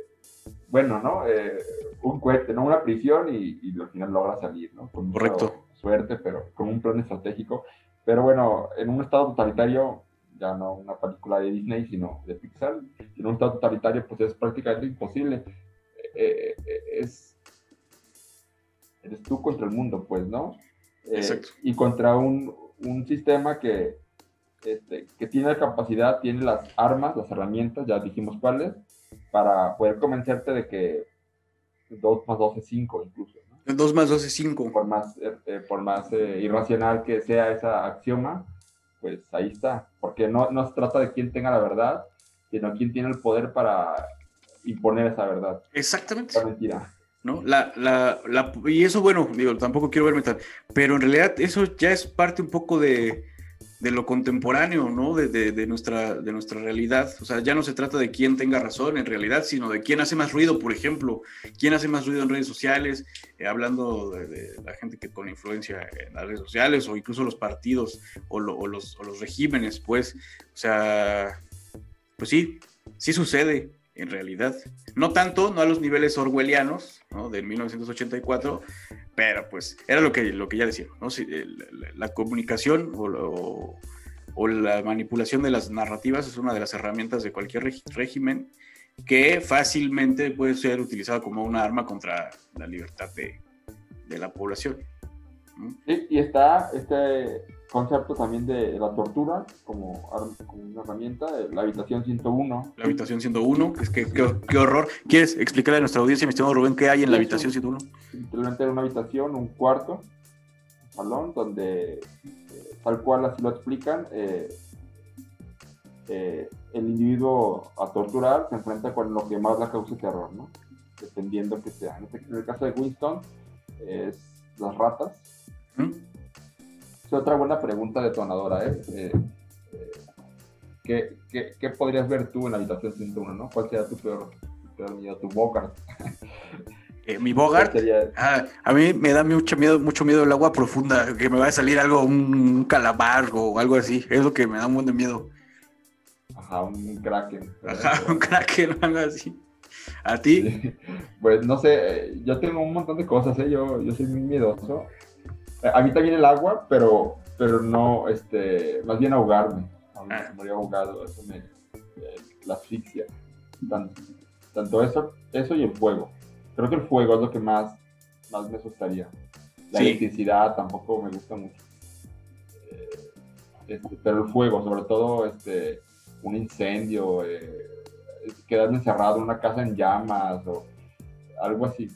Speaker 2: bueno, ¿no? Eh, un cohete, ¿no? Una prisión y, al final logra salir, ¿no?
Speaker 1: Con Correcto.
Speaker 2: Suerte, pero con un plan estratégico. Pero bueno, en un estado totalitario, ya no una película de Disney, sino de Pixar, en un estado totalitario, pues es prácticamente imposible. Eh, es. Eres tú contra el mundo, pues, ¿no?
Speaker 1: Exacto.
Speaker 2: Y contra un, un sistema que, este, que tiene la capacidad, tiene las armas, las herramientas, ya dijimos cuáles, para poder convencerte de que 2 más 2 es 5 incluso.
Speaker 1: ¿no? 2 más 2 es 5.
Speaker 2: Por más, eh, por más eh, irracional que sea esa axioma, pues ahí está. Porque no, no se trata de quién tenga la verdad, sino quién tiene el poder para imponer esa verdad.
Speaker 1: Exactamente.
Speaker 2: La mentira.
Speaker 1: ¿no? La, la, la, y eso, bueno, digo, tampoco quiero verme tal, pero en realidad eso ya es parte un poco de, de lo contemporáneo, ¿no? De, de, nuestra, de nuestra realidad. O sea, ya no se trata de quién tenga razón en realidad, sino de quién hace más ruido, por ejemplo, quién hace más ruido en redes sociales, eh, hablando de, la gente que con influencia en las redes sociales o incluso los partidos o, los, o los regímenes, pues, o sea, pues sí, sí sucede en realidad. No tanto, no a los niveles orwellianos, ¿no? Del 1984, pero pues era lo que, lo que ya decía, ¿no? la, comunicación o, la manipulación de las narrativas es una de las herramientas de cualquier régimen que fácilmente puede ser utilizada como una arma contra la libertad de, de la población.
Speaker 2: Sí, y está este concepto también de la tortura como, una herramienta, la habitación 101.
Speaker 1: La habitación 101, es que qué, horror. ¿Quieres explicarle a nuestra audiencia, mi estimado Rubén, qué hay en la habitación 101?
Speaker 2: Simplemente era una habitación, un cuarto, un salón, donde eh, tal cual así lo explican, eh, eh, el individuo a torturar se enfrenta con lo que más la causa terror, ¿no? Dependiendo que sea. En, este, el caso de Winston, es las ratas. Es otra buena pregunta detonadora, ¿eh? eh, eh ¿qué, qué, qué, podrías ver tú en la habitación 101, no? ¿Cuál sería tu peor, tu peor miedo, tu boca?
Speaker 1: Eh, mi Bogart. Ah, a mí me da mucho miedo, mucho miedo el agua profunda, que me vaya a salir algo, un, calamar o algo así. Es lo que me da un buen de miedo.
Speaker 2: Ajá, un kraken.
Speaker 1: Ajá, un kraken, algo así. ¿A ti?
Speaker 2: Pues no sé, yo tengo un montón de cosas, ¿eh? yo, yo soy muy miedoso. A mí también el agua, pero, pero no, este, más bien ahogarme. Ah. Me ahogado, eso me, eh, la asfixia. Tanto, tanto, eso, eso y el fuego. Creo que el fuego es lo que más, más me asustaría. La electricidad tampoco me gusta mucho. Eh, este, pero el fuego, sobre todo este, un incendio, eh, quedarme encerrado en una casa en llamas o algo así.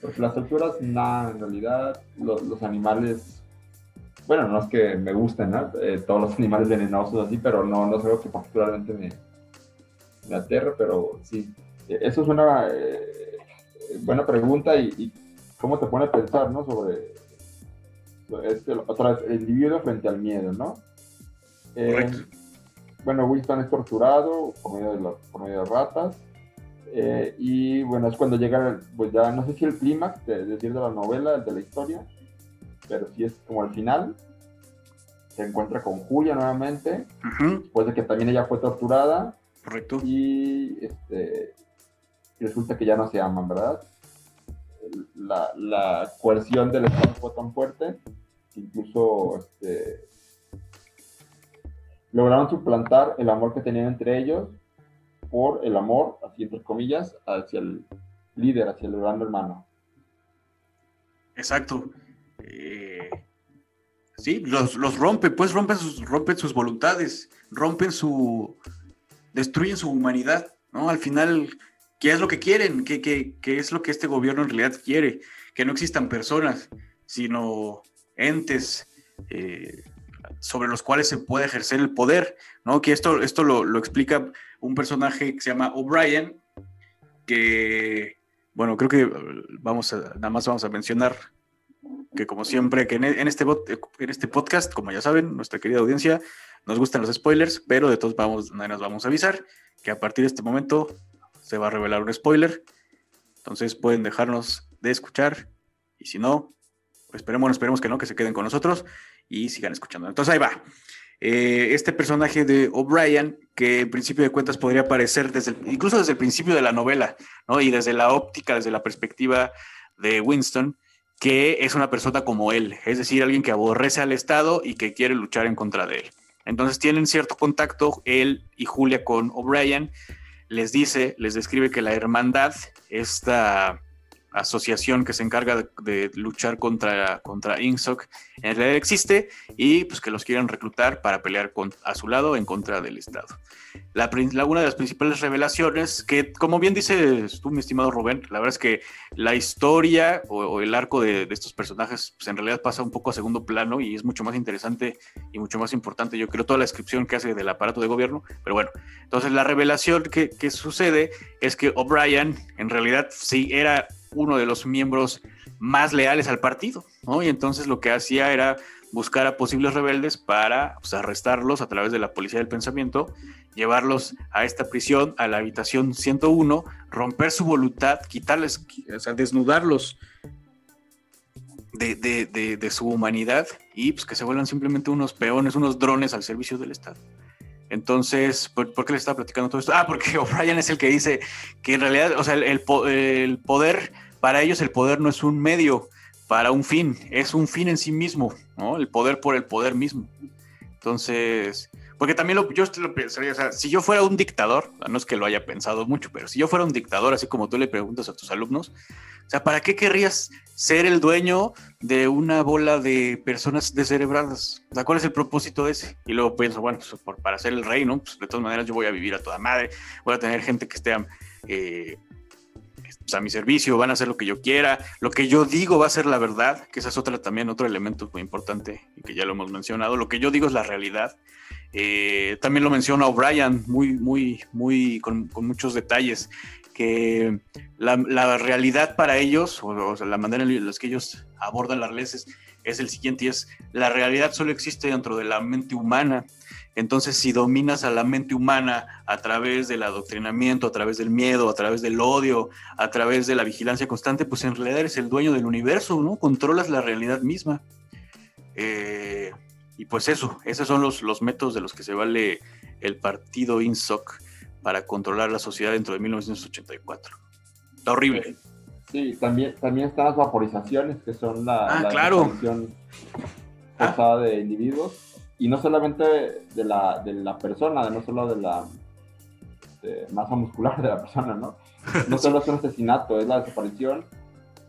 Speaker 2: Porque las alturas, nada, en realidad, los animales, bueno, no es que me gusten, eh, todos los animales venenosos así, pero no, no es algo que particularmente me, me aterre, pero sí. E, eso es una eh, buena pregunta y, cómo te pone a pensar, ¿no? Sobre, este, otra vez, el individuo frente al miedo, ¿no? Eh, bueno, Winston es torturado por medio de, por medio de ratas. Eh, y bueno, es cuando llega, pues ya no sé si el clímax de, decir de la novela, de la historia, pero sí es como al final. Se encuentra con Julia nuevamente, después de que también ella fue torturada.
Speaker 1: Correcto.
Speaker 2: Y este, resulta que ya no se aman, ¿verdad? La, la coerción del Estado fue tan fuerte que incluso este, lograron suplantar el amor que tenían entre ellos por el amor, así entre comillas, hacia el líder, hacia el gran hermano.
Speaker 1: Exacto. Eh, sí, los, los rompe, pues rompen sus, rompen sus voluntades, rompen su. destruyen su humanidad, ¿no? Al final, ¿qué es lo que quieren? ¿Qué, qué, qué es lo que este gobierno en realidad quiere? Que no existan personas, sino entes. Eh, sobre los cuales se puede ejercer el poder, ¿no? Que esto, esto lo, explica un personaje que se llama O'Brien, que, bueno, creo que vamos a, nada más vamos a mencionar que como siempre, que en, este, en este podcast, como ya saben, nuestra querida audiencia, nos gustan los spoilers, pero de todos vamos, nos vamos a avisar que a partir de este momento se va a revelar un spoiler. Entonces pueden dejarnos de escuchar y si no, pues esperemos, esperemos que no, que se queden con nosotros y sigan escuchando. Entonces ahí va. Eh, este personaje de O'Brien, que en principio de cuentas podría aparecer desde incluso desde el principio de la novela, ¿no? Y desde la óptica, desde la perspectiva de Winston, que es una persona como él, es decir, alguien que aborrece al Estado y que quiere luchar en contra de él. Entonces tienen cierto contacto él y Julia con O'Brien, les dice, les describe que la hermandad, esta asociación que se encarga de, luchar contra, contra INSOC en realidad existe y pues que los quieren reclutar para pelear a su lado en contra del Estado. La, una de las principales revelaciones, que como bien dices tú, mi estimado Rubén, la verdad es que la historia o, el arco de, estos personajes pues en realidad pasa un poco a segundo plano y es mucho más interesante y mucho más importante, yo creo, toda la descripción que hace del aparato de gobierno, pero bueno, entonces la revelación que, que sucede es que O'Brien en realidad sí era uno de los miembros más leales al partido, ¿no? Y entonces lo que hacía era buscar a posibles rebeldes para pues, arrestarlos a través de la policía del pensamiento, llevarlos a esta prisión, a la habitación 101, romper su voluntad, quitarles, o sea, desnudarlos de, su humanidad y pues que se vuelvan simplemente unos peones, unos drones al servicio del Estado. Entonces, ¿por, qué le estaba platicando todo esto? Ah, porque O'Brien es el que dice que en realidad, o sea, el, el, poder, para ellos el poder no es un medio para un fin, es un fin en sí mismo, ¿no? El poder por el poder mismo. Entonces, porque también lo, yo lo pensaría, o sea, si yo fuera un dictador, no es que lo haya pensado mucho, pero si yo fuera un dictador, así como tú le preguntas a tus alumnos, o sea, ¿para qué querrías ser el dueño de una bola de personas descerebradas? O sea, ¿cuál es el propósito de ese? Y luego pienso, bueno, pues para ser el rey, ¿no? Pues de todas maneras yo voy a vivir a toda madre, voy a tener gente que esté eh, pues, a mi servicio, van a hacer lo que yo quiera, lo que yo digo va a ser la verdad, que esa es otra también, otro elemento muy importante que ya lo hemos mencionado, lo que yo digo es la realidad. Eh, también lo menciona O'Brien muy, muy, muy, con, muchos detalles que la, realidad para ellos, o, la manera en la que ellos abordan las leyes es, el siguiente, y es la realidad solo existe dentro de la mente humana. Entonces, si dominas a la mente humana a través del adoctrinamiento, a través del miedo, a través del odio, a través de la vigilancia constante, pues en realidad eres el dueño del universo, ¿no? Controlas la realidad misma. Eh, y pues eso, esos son los, los métodos de los que se vale el partido INSOC para controlar la sociedad dentro de 1984. Está horrible.
Speaker 2: Sí, también, también están las vaporizaciones, que son la,
Speaker 1: ah,
Speaker 2: la
Speaker 1: claro.
Speaker 2: forzada de individuos y no solamente de la, de la persona, no solo de la masa muscular de la persona, ¿no? No solo es un asesinato, es la desaparición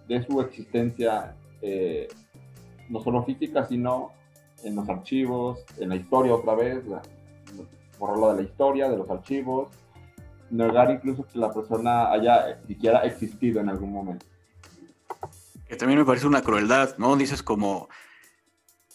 Speaker 2: de su existencia, eh, no solo física, sino en los archivos, en la historia otra vez, borrarlo de la historia, de los archivos, negar incluso que la persona haya siquiera existido en algún momento.
Speaker 1: Que también me parece una crueldad, ¿no? Dices como,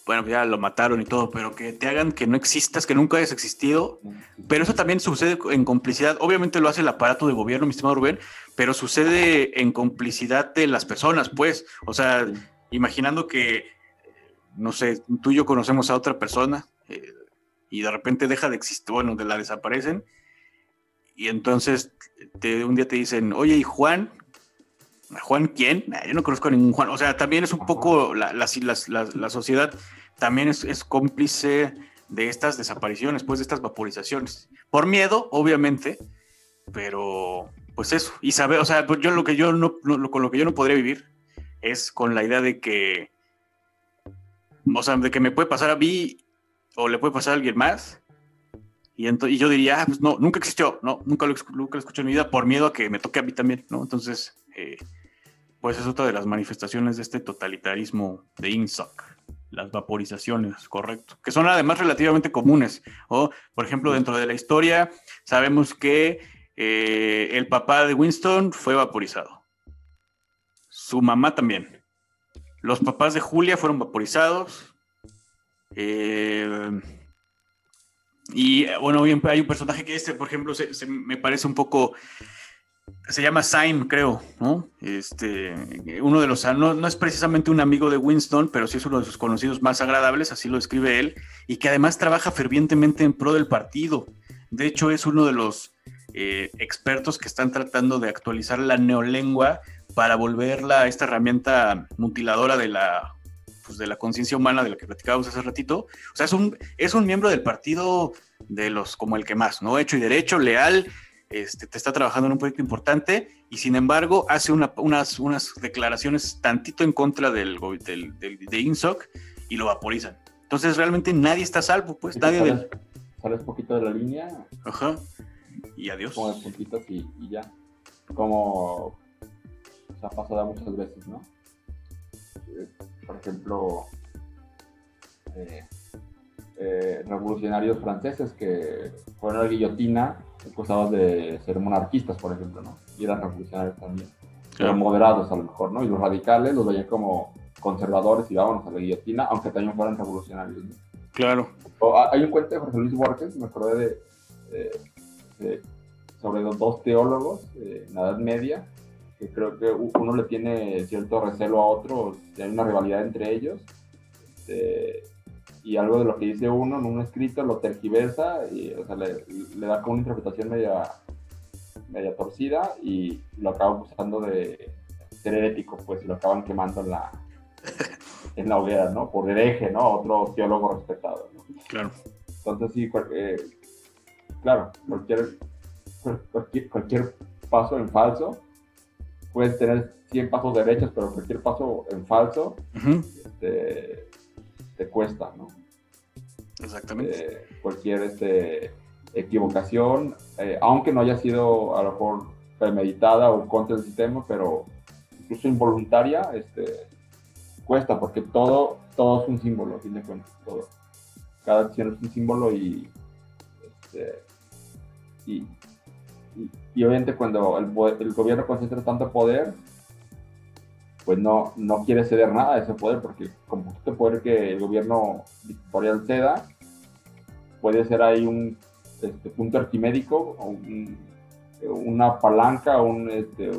Speaker 1: bueno, ya lo mataron y todo, pero que te hagan que no existas, que nunca hayas existido. Pero eso también sucede en complicidad. Obviamente lo hace el aparato de gobierno, mi estimado Rubén, pero sucede en complicidad de las personas, pues. O sea, imaginando que, no sé, tú y yo conocemos a otra persona eh, y de repente deja de existir, bueno, de la desaparecen. Y entonces te, un día te dicen, oye, ¿y Juan? ¿Juan quién? Yo no conozco a ningún Juan. O sea, también es un poco la, la, la, sociedad, también es, es, cómplice de estas desapariciones, pues de estas vaporizaciones. Por miedo, obviamente, pero pues eso. Y saber, o sea, pues yo lo que yo no, con lo que yo no podría vivir es con la idea de que, o sea, de que me puede pasar a mí o le puede pasar a alguien más. Y, y yo diría, ah, pues no, nunca existió, no, nunca lo, nunca lo escuché en mi vida por miedo a que me toque a mí también, ¿no? Entonces, eh, pues es otra de las manifestaciones de este totalitarismo de INSOC, las vaporizaciones, correcto, que son además relativamente comunes. O, por ejemplo, dentro de la historia, sabemos que eh, el papá de Winston fue vaporizado. Su mamá también. Los papás de Julia fueron vaporizados. Eh, y bueno, hay un personaje que este, por ejemplo, se, me parece un poco se llama Syme, creo, ¿no? Este, uno de los, no, no, es precisamente un amigo de Winston, pero sí es uno de sus conocidos más agradables, así lo escribe él, y que además trabaja fervientemente en pro del partido. De hecho, es uno de los eh, expertos que están tratando de actualizar la neolengua para volverla esta herramienta mutiladora de la, pues, de la conciencia humana de la que platicábamos hace ratito. O sea, es un, es un miembro del partido de los como el que más, ¿no? Hecho y derecho, leal, este, te está trabajando en un proyecto importante y sin embargo hace unas, unas declaraciones tantito en contra del, del, de INSOC y lo vaporizan. Entonces realmente nadie está salvo, pues nadie...
Speaker 2: Sales, sales poquito de la línea.
Speaker 1: Ajá. Y adiós.
Speaker 2: Como de puntitos y, y ya. Como se ha pasado muchas veces, ¿no? Eh, por ejemplo, eh, eh, revolucionarios franceses que fueron a la guillotina acusados de ser monarquistas, por ejemplo, ¿no? Y eran revolucionarios también. Eran moderados a lo mejor, ¿no? Y los radicales los veían como conservadores y vámonos a la guillotina, aunque también fueran revolucionarios, ¿no?
Speaker 1: Claro.
Speaker 2: hay un cuento de José Luis Borges, me acordé de, sobre los dos teólogos en la Edad Media, que creo que uno le tiene cierto recelo a otro, hay una rivalidad entre ellos. Este, y algo de lo que dice uno en un escrito lo tergiversa y o sea, le, da como una interpretación media, media torcida y lo acaba usando de ser herético, pues, y lo acaban quemando en la, en la hoguera, ¿no? Por hereje, ¿no? Otro teólogo respetado, ¿no?
Speaker 1: Claro.
Speaker 2: Entonces, sí, eh, claro, cualquier, cualquier, cualquier paso en falso, puedes tener 100 pasos derechos, pero cualquier paso en falso, este, te cuesta, ¿no?
Speaker 1: Exactamente.
Speaker 2: Eh, cualquier este, equivocación, eh, aunque no haya sido a lo mejor premeditada o contra el sistema, pero incluso involuntaria, este, cuesta, porque todo, todo es un símbolo, a fin de cuentas, todo. Cada acción es un símbolo y, este, y, y, obviamente cuando el, el gobierno concentra tanto poder, pues no, no quiere ceder nada de ese poder, porque como este poder que el gobierno dictatorial ceda, puede ser ahí un este, punto arquimédico, una palanca, un, este,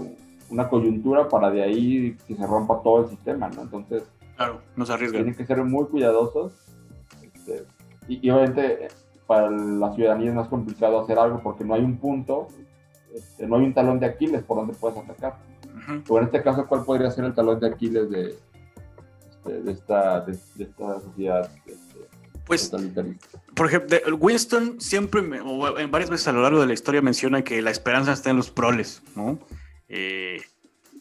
Speaker 2: una coyuntura para de ahí que se rompa todo el sistema, ¿no? Entonces,
Speaker 1: claro, no se arriesgan.
Speaker 2: Tienen que ser muy cuidadosos. Este, y, obviamente para la ciudadanía es más complicado hacer algo porque no hay un punto, este, no hay un talón de Aquiles por donde puedes atacar. O en este caso, ¿cuál podría ser el talón de Aquiles de, este, de, esta, de, esta sociedad este,
Speaker 1: pues, Por ejemplo, Winston siempre, o en varias veces a lo largo de la historia menciona que la esperanza está en los proles, ¿no? Eh,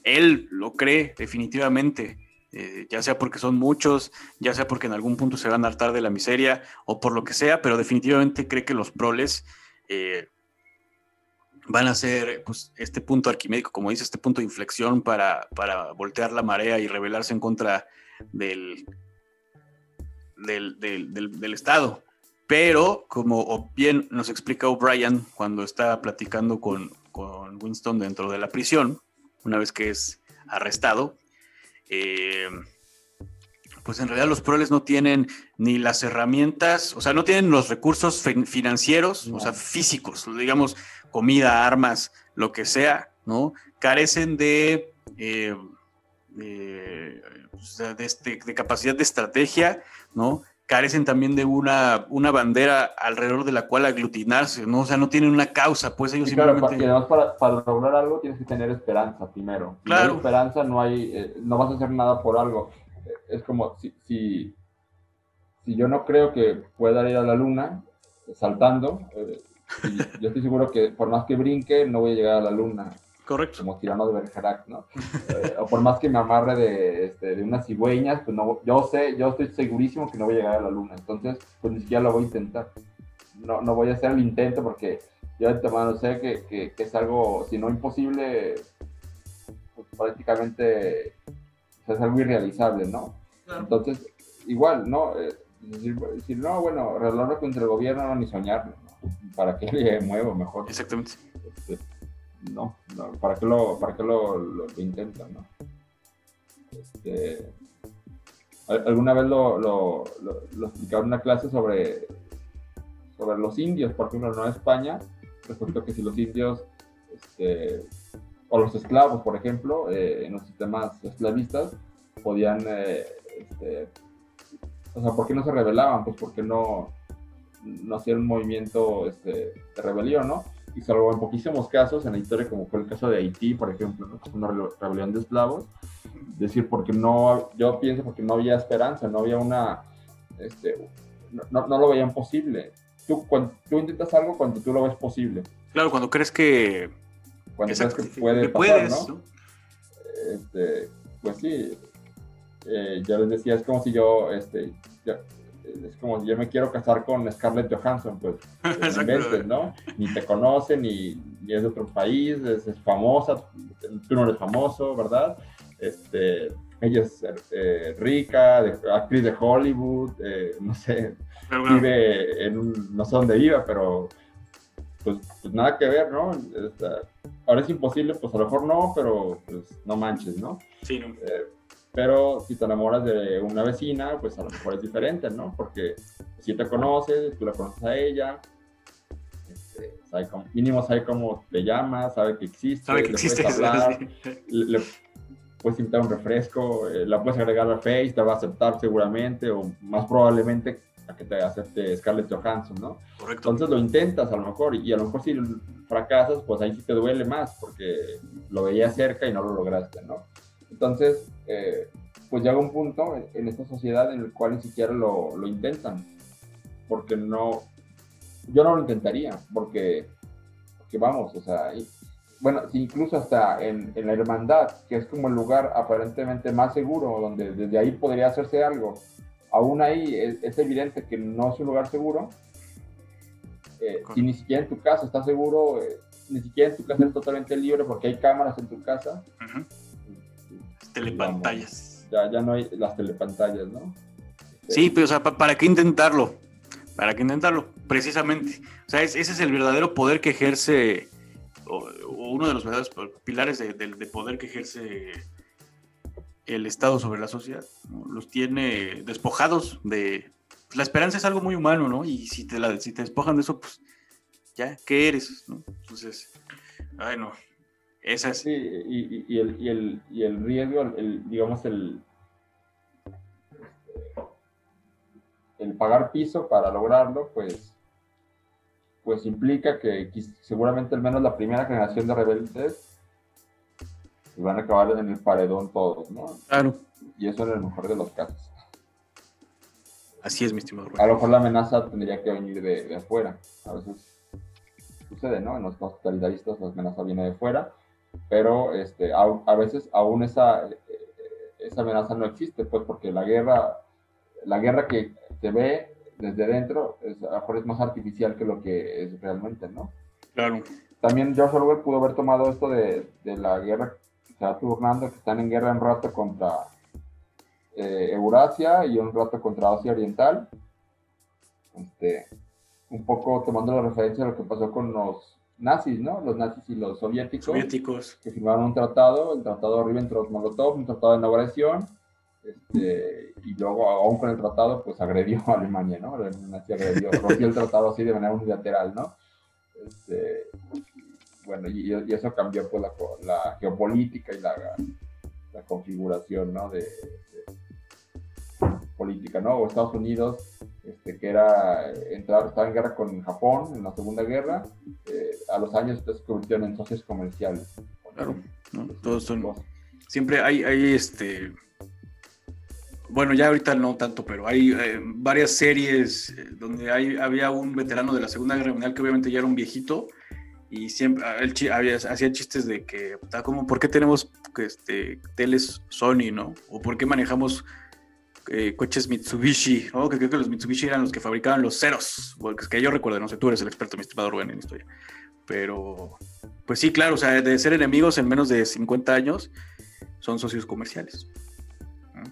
Speaker 1: él lo cree definitivamente. Eh, ya sea porque son muchos, ya sea porque en algún punto se van a hartar de la miseria o por lo que sea, pero definitivamente cree que los proles eh, van a ser pues, este punto arquimédico, como dice, este punto de inflexión para, para voltear la marea y rebelarse en contra del, del, del, Estado. Pero, como bien nos explica O'Brien cuando está platicando con, con Winston dentro de la prisión, una vez que es arrestado, eh, pues en realidad los proles no tienen ni las herramientas, o sea, no tienen los recursos financieros, o sea, físicos, digamos, comida, armas, lo que sea, ¿no? Carecen de, eh, este, de, capacidad de estrategia, ¿no? Carecen también de una, una bandera alrededor de la cual aglutinarse, ¿no? O sea, no tienen una causa, pues ellos simplemente...
Speaker 2: además para, para, lograr algo tienes que tener esperanza primero. Si claro. no hay esperanza, no, hay, eh, no vas a hacer nada por algo. Es como si, si, si, yo no creo que pueda ir a la luna saltando, eh, yo estoy seguro que por más que brinque, no voy a llegar a la luna.
Speaker 1: Correcto.
Speaker 2: Como tirano de Bergerac, ¿no? Eh, o por más que me amarre de, este, de unas cigüeñas, pues no, yo sé, yo estoy segurísimo que no voy a llegar a la luna. Entonces, pues ni siquiera lo voy a intentar. No, no voy a hacer el intento porque yo de antemano sé que, que, es algo, si no imposible, pues prácticamente es algo irrealizable, ¿no? Entonces, igual, ¿no? Eh, decir, no, bueno, arreglarlo contra el gobierno, no, ni soñarlo. ¿Para qué le muevo mejor?
Speaker 1: Exactamente.
Speaker 2: Este, no, ¿para qué lo, para qué lo, lo, intentan, no? Este, alguna vez lo, lo, lo, explicaba en una clase sobre, sobre los indios, por ejemplo, no España, resulta que si los indios, este, o los esclavos, por ejemplo, eh, en los sistemas esclavistas, podían, eh, este, o sea, ¿por qué no se rebelaban? Pues porque no, no hacían un movimiento este, de rebelión, ¿no? y salvo en poquísimos casos en la historia, como fue el caso de Haití, por ejemplo, ¿no? una rebelión de esclavos, decir, porque no, yo pienso porque no había esperanza, no había una, este, no, no lo veían posible. Tú, cuando, tú intentas algo cuando tú lo ves posible.
Speaker 1: Claro, cuando crees que...
Speaker 2: Cuando crees que puede pasar, ¿no? Este, pues sí, eh, ya les decía, es como si yo, este, es como yo me quiero casar con Scarlett Johansson, pues, ¿no? Ni te conoce, ni, ni, es de otro país, es, famosa, tú no eres famoso, ¿verdad? Este, ella es eh, rica, actriz de Hollywood, eh, no sé, vive en un, no sé dónde vive, pero pues, pues nada que ver, ¿no? ahora es imposible, pues a lo mejor no, pero pues no manches, ¿no?
Speaker 1: Sí, no.
Speaker 2: Eh, pero si te enamoras de una vecina, pues a lo mejor es diferente, ¿no? Porque si te conoces, tú la conoces a ella, este, sabe cómo, mínimo sabe cómo te llama, sabe que existe,
Speaker 1: sabe que existe,
Speaker 2: puedes hablar, le, puedes invitar un refresco, eh, la puedes agregar a Face, te va a aceptar seguramente, o más probablemente a que te acepte Scarlett Johansson, ¿no?
Speaker 1: Correcto.
Speaker 2: Entonces lo intentas a lo mejor, y a lo mejor si fracasas, pues ahí sí te duele más, porque lo veías cerca y no lo lograste, ¿no? Entonces, eh, pues llega un punto en, esta sociedad en el cual ni siquiera lo, lo, intentan, porque no, yo no lo intentaría, porque, porque vamos, o sea, bueno, incluso hasta en, la hermandad, que es como el lugar aparentemente más seguro, donde desde ahí podría hacerse algo, aún ahí es, evidente que no es un lugar seguro, eh, ni siquiera en tu casa está seguro, eh, ni siquiera en tu casa es totalmente libre porque hay cámaras en tu casa
Speaker 1: telepantallas.
Speaker 2: ya, ya no hay las telepantallas, ¿no?
Speaker 1: Sí, pero o sea, ¿para qué intentarlo? ¿Para qué intentarlo? Precisamente. O sea, ese es el verdadero poder que ejerce, o, uno de los verdaderos pilares de, poder que ejerce el Estado sobre la sociedad. Los tiene despojados de... Pues, la esperanza es algo muy humano, ¿no? Y si te, la, si te despojan de eso, pues ya, ¿qué eres? ¿no? Entonces, ay no, esa
Speaker 2: Sí, y, y, el, y, el, y el riesgo, el, digamos, el, el pagar piso para lograrlo, pues pues implica que seguramente al menos la primera generación de rebeldes van a acabar en el paredón todos, ¿no?
Speaker 1: Claro.
Speaker 2: Y eso en el mejor de los casos.
Speaker 1: Así es, mi estimado.
Speaker 2: A lo mejor la amenaza tendría que venir de, afuera. A veces sucede, ¿no? En los totalitaristas la amenaza viene de fuera, pero este, a, veces aún esa, esa amenaza no existe, pues porque la guerra, la guerra que se ve desde dentro es, a lo mejor es más artificial que lo que es realmente, ¿no?
Speaker 1: Claro.
Speaker 2: También George Orwell pudo haber tomado esto de, de la guerra que se va turnando, que están en guerra un rato contra eh, Eurasia y un rato contra Asia Oriental. Este, un poco tomando la referencia de lo que pasó con los nazis, ¿no? Los nazis y los soviéticos.
Speaker 1: Soviéticos.
Speaker 2: Que firmaron un tratado, el tratado Ribbentrop-Molotov, un tratado de no agresión. Este, y luego, aún con el tratado, pues agredió a Alemania, ¿no? Alemania agredió, rompió el tratado así de manera unilateral, ¿no? Este, bueno, y, eso cambió pues la, la geopolítica y la, la configuración, ¿no? De, política, ¿no? O Estados Unidos, este, que era entrar, estaba en guerra con Japón en la Segunda Guerra, eh, a los años se convirtieron en socios comerciales.
Speaker 1: Claro, todos son. Siempre hay, hay este. Bueno, ya ahorita no tanto, pero hay eh, varias series eh, donde hay, había un veterano de la Segunda Guerra Mundial que obviamente ya era un viejito y siempre él había, hacía chistes de que, como, ¿por qué tenemos este, teles Sony, no? O ¿por qué manejamos eh, coches Mitsubishi, ¿no? que creo que los Mitsubishi eran los que fabricaban los ceros, que yo recuerdo, no sé, tú eres el experto, mi estimado Rubén, en historia. Pero, pues sí, claro, o sea, de ser enemigos en menos de 50 años, son socios comerciales.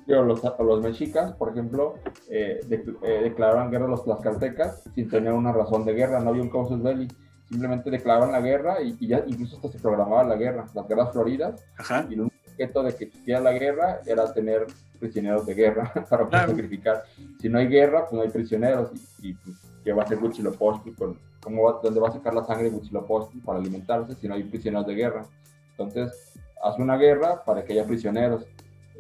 Speaker 2: los, los mexicas, por ejemplo, eh, eh, declararon guerra a los tlaxcaltecas sin tener una razón de guerra, no había un casus belli simplemente declaraban la guerra y, ya incluso hasta se programaba la guerra, las guerras floridas. Y el único objeto de que existiera la guerra era tener prisioneros de guerra para poder sacrificar. Si no hay guerra, pues no hay prisioneros. ¿Y, y pues, qué va a hacer Huitzilopochtli? Con, ¿cómo va, ¿Dónde va a sacar la sangre Huitzilopochtli para alimentarse si no hay prisioneros de guerra? Entonces, hace una guerra para que haya prisioneros.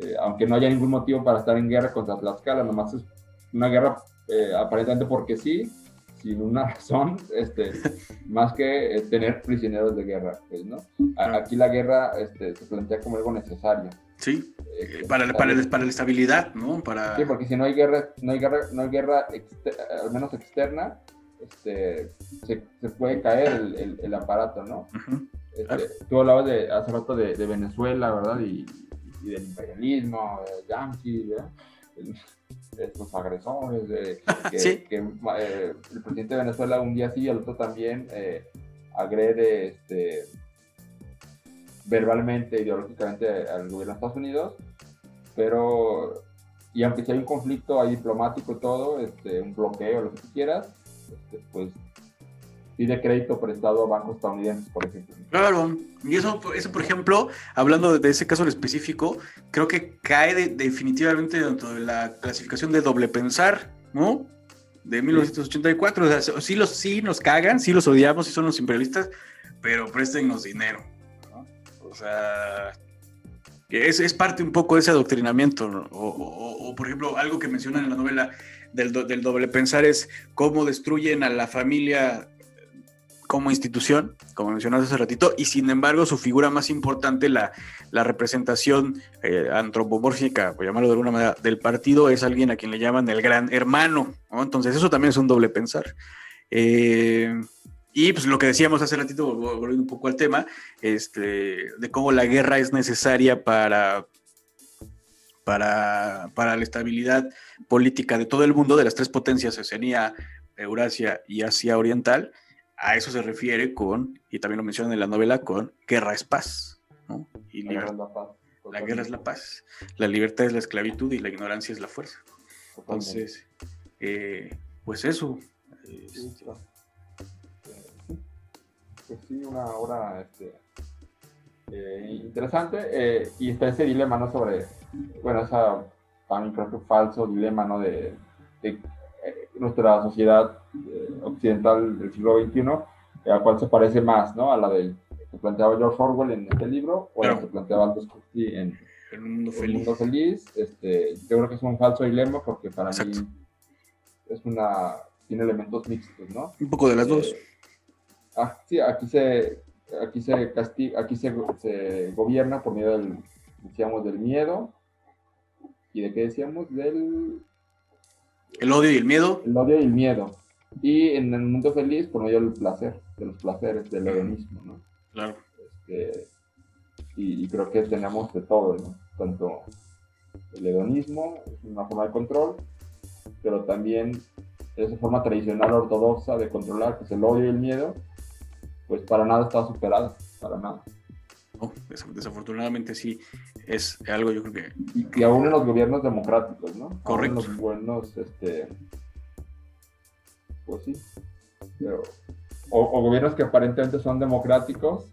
Speaker 2: Eh, aunque no haya ningún motivo para estar en guerra contra Tlaxcala, nomás es una guerra eh, aparentemente porque sí, sin una razón, este, más que eh, tener prisioneros de guerra, pues, ¿no? Aquí la guerra este, se plantea como algo necesario.
Speaker 1: Sí, eh, para, para, para, la estabilidad, ¿no? Para...
Speaker 2: Sí, porque si no hay guerra, no hay guerra, no hay guerra al menos externa, este, se, se puede caer el, el, aparato, ¿no? Este, tú hablabas de, hace rato de, de Venezuela, ¿verdad? Y, y, del imperialismo, de Yankee, ¿verdad? Estos agresores, que, eh, el presidente de Venezuela un día sí y el otro también eh, agrede este, verbalmente, ideológicamente al gobierno de Estados Unidos, pero, y aunque si hay un conflicto hay diplomático todo, este, un bloqueo, lo que tú quieras, este, pues pide crédito prestado a bancos estadounidenses, por ejemplo.
Speaker 1: Claro, y eso, eso por ejemplo, hablando de ese caso en específico, creo que cae definitivamente dentro de la clasificación de doble pensar, ¿no? De 1984. O sea, sí, los, sí nos cagan, sí los odiamos, sí son los imperialistas, pero préstenos dinero, ¿no? O sea, que es, es parte un poco de ese adoctrinamiento, o, por ejemplo, algo que mencionan en la novela del, del doble pensar es cómo destruyen a la familia como institución, como mencionaste hace ratito, y sin embargo su figura más importante, la, la representación eh, antropomórfica, por llamarlo de alguna manera, del partido es alguien a quien le llaman el gran hermano, Entonces eso también es un doble pensar. Eh, y pues lo que decíamos hace ratito, volviendo un poco al tema, este, de cómo la guerra es necesaria para, para, para la estabilidad política de todo el mundo, de las tres potencias, Oceanía, Eurasia y Asia Oriental, a eso se refiere con, y también lo menciona en la novela, con guerra es paz. ¿no? Y la, guerra es la, paz, la guerra es la paz. La libertad es la esclavitud y la ignorancia es la fuerza. Entonces, eh, pues eso.
Speaker 2: Pues sí, una obra este, eh, interesante. Y está ese dilema, ¿no? Sobre, bueno, esa también creo que falso dilema, ¿no? De, de nuestra sociedad occidental del siglo XXI, eh, a cual se parece más, ¿no? A la del que planteaba George Orwell en este libro, o a la que planteaba Aldous Huxley en
Speaker 1: El Mundo Feliz.
Speaker 2: Mundo Feliz. Este, yo creo que es un falso dilema porque para mí es una, tiene elementos mixtos, ¿no?
Speaker 1: Un poco de las dos.
Speaker 2: ah, sí, aquí se, aquí se castiga, aquí se, se gobierna por medio del, decíamos, del miedo. ¿Y de qué decíamos? Del...
Speaker 1: El odio y el miedo.
Speaker 2: El odio y el miedo. Y en el mundo feliz por medio del placer, de los placeres, del hedonismo, ¿no?
Speaker 1: Claro.
Speaker 2: Este, y, y, creo que tenemos de todo, ¿no? Tanto el hedonismo, es una forma de control, pero también esa forma tradicional ortodoxa de controlar, que es el odio y el miedo, pues para nada está superada, para nada.
Speaker 1: No, desafortunadamente sí, es algo yo creo que...
Speaker 2: Y, aún en los gobiernos democráticos, ¿no?
Speaker 1: Correcto.
Speaker 2: en los buenos, este... Pues sí. Pero, o, o, gobiernos que aparentemente son democráticos,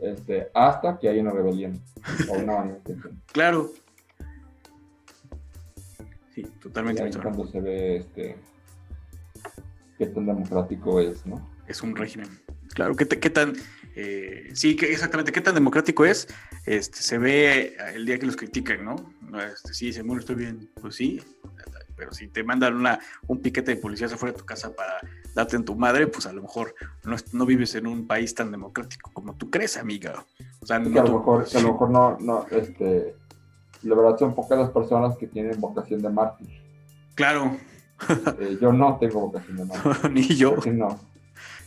Speaker 2: este, hasta que hay una rebelión o una manifestación.
Speaker 1: Claro. Sí, totalmente.
Speaker 2: Y ahí cuando se ve este, qué tan democrático es, ¿no?
Speaker 1: Es un régimen. Claro, qué, qué tan, eh, sí, que exactamente, qué tan democrático es, este, se ve el día que los critican, ¿no? Este, sí, bueno, estoy bien, pues sí, pero si te mandan una, un piquete de policías afuera de tu casa para darte en tu madre, pues a lo mejor no, no vives en un país tan democrático como tú crees, amiga. O sea,
Speaker 2: no, a, lo mejor, a lo mejor no, no, este, la verdad son pocas las personas que tienen vocación de mártir.
Speaker 1: Claro.
Speaker 2: Eh, yo no tengo vocación de mártir.
Speaker 1: Ni yo.
Speaker 2: No.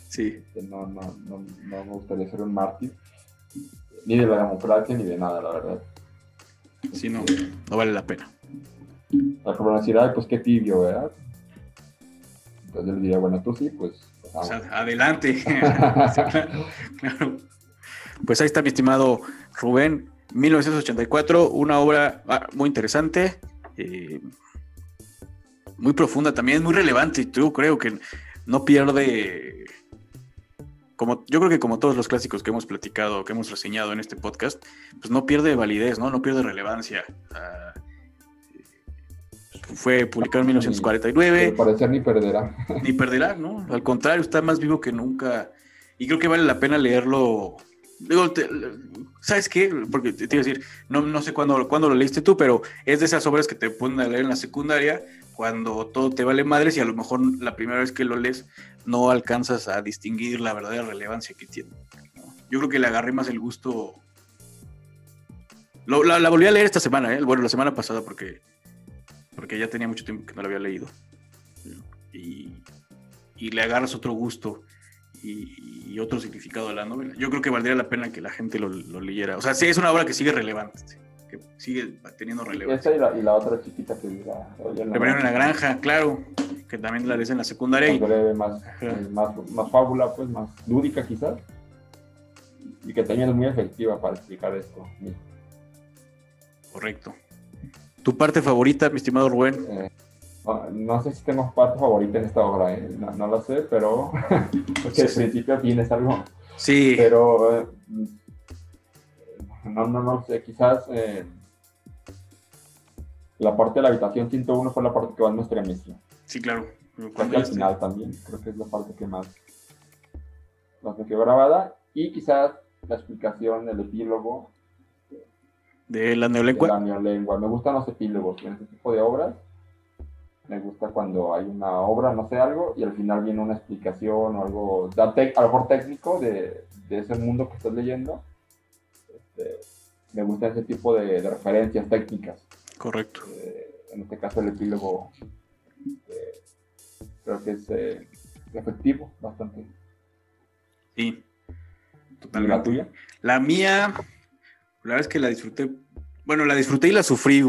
Speaker 1: Sí.
Speaker 2: No, no, no, no me gustaría ser un mártir. Ni de la democracia ni de nada, la verdad.
Speaker 1: Sí, no, no vale la pena.
Speaker 2: La como decir, ay, pues qué tibio, ¿verdad? Entonces yo le diría, bueno, tú sí, pues.
Speaker 1: O sea, adelante. claro. Pues ahí está mi estimado Rubén. 1984, una obra ah, muy interesante, eh, muy profunda también, muy relevante. Y yo creo que no pierde, como yo creo que como todos los clásicos que hemos platicado, que hemos reseñado en este podcast, pues no pierde validez, no, no pierde relevancia. Fue publicado en 1949.
Speaker 2: Ni, parecer ni perderá.
Speaker 1: Ni perderá, ¿no? Al contrario, está más vivo que nunca. Y creo que vale la pena leerlo Digo, ¿sabes qué? Porque te, iba a decir, no, no sé cuándo, cuándo, lo leíste tú, pero es de esas obras que te ponen a leer en la secundaria cuando todo te vale madres y a lo mejor la primera vez que lo lees no alcanzas a distinguir la verdadera relevancia que tiene. Yo creo que le agarré más el gusto. la, volví a leer esta semana, ¿eh? bueno, la semana pasada porque, porque ya tenía mucho tiempo que no la había leído. Y, y le agarras otro gusto y, otro significado de la novela. Yo creo que valdría la pena que la gente lo, leyera. O sea, sí, es una obra que sigue relevante, que sigue teniendo relevancia.
Speaker 2: Esa y la, otra chiquita que
Speaker 1: la, en la granja, claro, que también la lees en la secundaria.
Speaker 2: Y, más, más, más fábula, pues, más lúdica quizás. Y que también es muy efectiva para explicar esto.
Speaker 1: Correcto. ¿Tu parte favorita, mi estimado Rubén?
Speaker 2: Eh, no, sé si tengo parte favorita en esta obra, ¿eh? no, lo sé, pero porque al principio tienes algo.
Speaker 1: Sí.
Speaker 2: Pero eh, no, no, no sé, quizás eh, la parte de la habitación 101 fue la parte que más me estremeció.
Speaker 1: Sí, claro.
Speaker 2: Creo al final también, creo que es la parte que más, más me quedó grabada. Y quizás la explicación, el epílogo.
Speaker 1: De la neolengua.
Speaker 2: De la neolengua. Me gustan los epílogos en este tipo de obras me gusta cuando hay una obra, no sé, algo, y al final viene una explicación o algo, a lo mejor técnico de, de, ese mundo que estás leyendo. Este, me gusta ese tipo de, referencias técnicas.
Speaker 1: Correcto.
Speaker 2: Eh, en este caso el epílogo eh, creo que es eh, efectivo, bastante.
Speaker 1: Sí, totalmente.
Speaker 2: la tuya?
Speaker 1: La mía, la verdad es que la disfruté, bueno, la disfruté y la sufrí,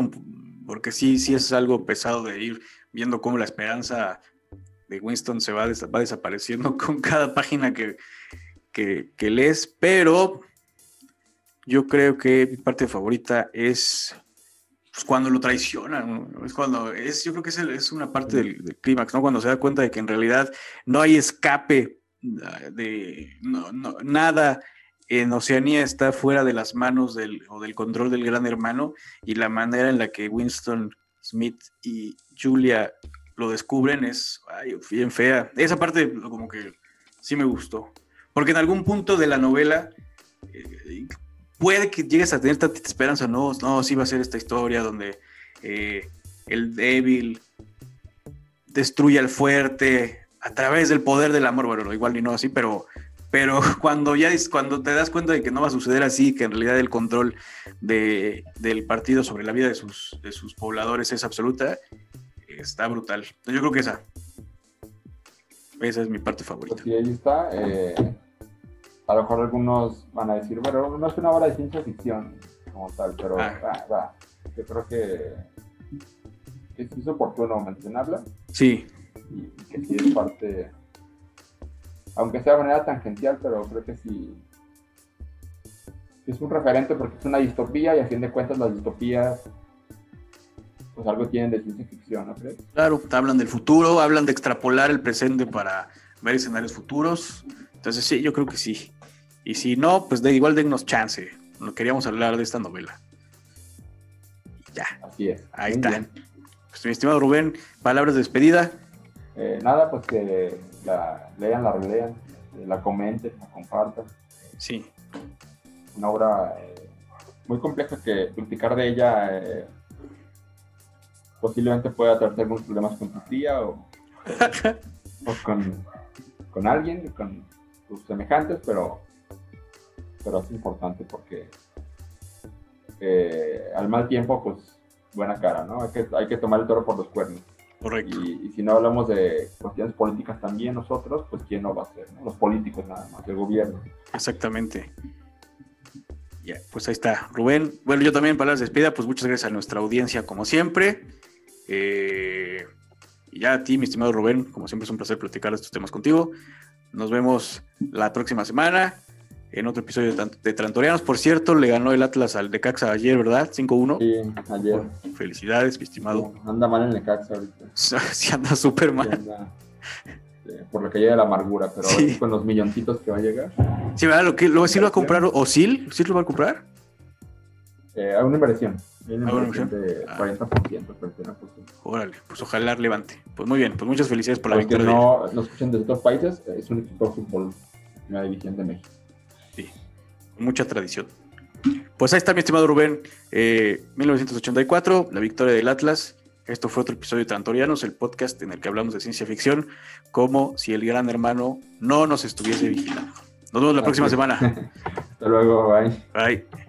Speaker 1: porque sí, sí es algo pesado de ir viendo cómo la esperanza de Winston se va, desapareciendo con cada página que, que, lees, pero yo creo que mi parte favorita es pues, cuando lo traicionan, es cuando es, yo creo que es, es una parte del, clímax, ¿no? Cuando se da cuenta de que en realidad no hay escape de nada en Oceanía está fuera de las manos del, o del control del gran hermano y la manera en la que Winston Smith y Julia lo descubren es bien fea. Esa parte como que sí me gustó. Porque en algún punto de la novela eh, puede que llegues a tener tanta esperanza, no, no, sí va a ser esta historia donde eh, el débil destruye al fuerte a través del poder del amor, bueno, igual ni no así, pero pero cuando ya es, cuando te das cuenta de que no va a suceder así, que en realidad el control de, del partido sobre la vida de sus, de sus pobladores es absoluta, está brutal. Yo creo que esa. Esa es mi parte favorita.
Speaker 2: Sí, ahí está. Eh, a lo mejor algunos van a decir, bueno, no es una obra de ciencia ficción como tal, pero
Speaker 1: Ah.
Speaker 2: va, va. yo creo que, es oportuno mencionarla
Speaker 1: Sí,
Speaker 2: y que sí es parte, aunque sea de manera tangencial, pero creo que sí, es un referente porque es una distopía y a fin de cuentas las distopías pues algo tienen de ciencia ficción, ¿no crees?
Speaker 1: claro, hablan del futuro, hablan de extrapolar el presente para ver escenarios futuros. Entonces sí, yo creo que sí. Y si no, pues de igual dennos chance. No queríamos hablar de esta novela. Y ya,
Speaker 2: Así es.
Speaker 1: ahí está. Pues mi estimado Rubén, palabras de despedida.
Speaker 2: Eh, nada, pues que la lean, la relean, eh, la comenten, la compartan.
Speaker 1: Sí,
Speaker 2: Una obra eh, muy compleja que platicar de ella eh, posiblemente pueda traerte algunos problemas con tu tía o, o con, con alguien, con tus semejantes, pero, pero es importante porque eh, al mal tiempo, pues buena cara, ¿no? Hay que, hay que tomar el toro por los cuernos.
Speaker 1: Correcto.
Speaker 2: Y, y si no hablamos de cuestiones políticas también nosotros, pues ¿quién no va a ser? no? Los políticos nada más, el gobierno.
Speaker 1: Exactamente. Ya, pues ahí está, Rubén. Bueno, yo también, palabras de despedida, pues muchas gracias a nuestra audiencia, como siempre. Eh, y ya a ti, mi estimado Rubén, como siempre es un placer platicar estos temas contigo. Nos vemos la próxima semana en otro episodio de, Trantorianos. Por cierto, le ganó el Atlas al Decaxa ayer, ¿verdad? 5-1.
Speaker 2: Sí, ayer.
Speaker 1: Felicidades, mi estimado.
Speaker 2: Anda mal en Necaxa ahorita.
Speaker 1: Sí, anda súper
Speaker 2: Sí,
Speaker 1: mal.
Speaker 2: anda, eh, por lo que llega la amargura, pero
Speaker 1: Sí.
Speaker 2: con los milloncitos que va a llegar.
Speaker 1: Sí, ¿verdad? Lo que, lo, ¿Sí lo va a comprar Osil? ¿Sí lo va a comprar?
Speaker 2: Eh, hay una inversión. Una
Speaker 1: una
Speaker 2: inversión de
Speaker 1: Ah.
Speaker 2: 40%, 31%.
Speaker 1: Órale, pues ojalá levante. Pues muy bien, pues muchas felicidades por la
Speaker 2: Los que
Speaker 1: victoria.
Speaker 2: no, no escuchan de otros países, eh, es un equipo de fútbol en la división de México.
Speaker 1: Mucha tradición. Pues ahí está mi estimado Rubén. Eh, 1984, la victoria del Atlas. Esto fue otro episodio de Trantorianos, el podcast en el que hablamos de ciencia ficción, como si el gran hermano no nos estuviese vigilando. Nos vemos la próxima semana.
Speaker 2: Hasta luego, bye.
Speaker 1: Bye.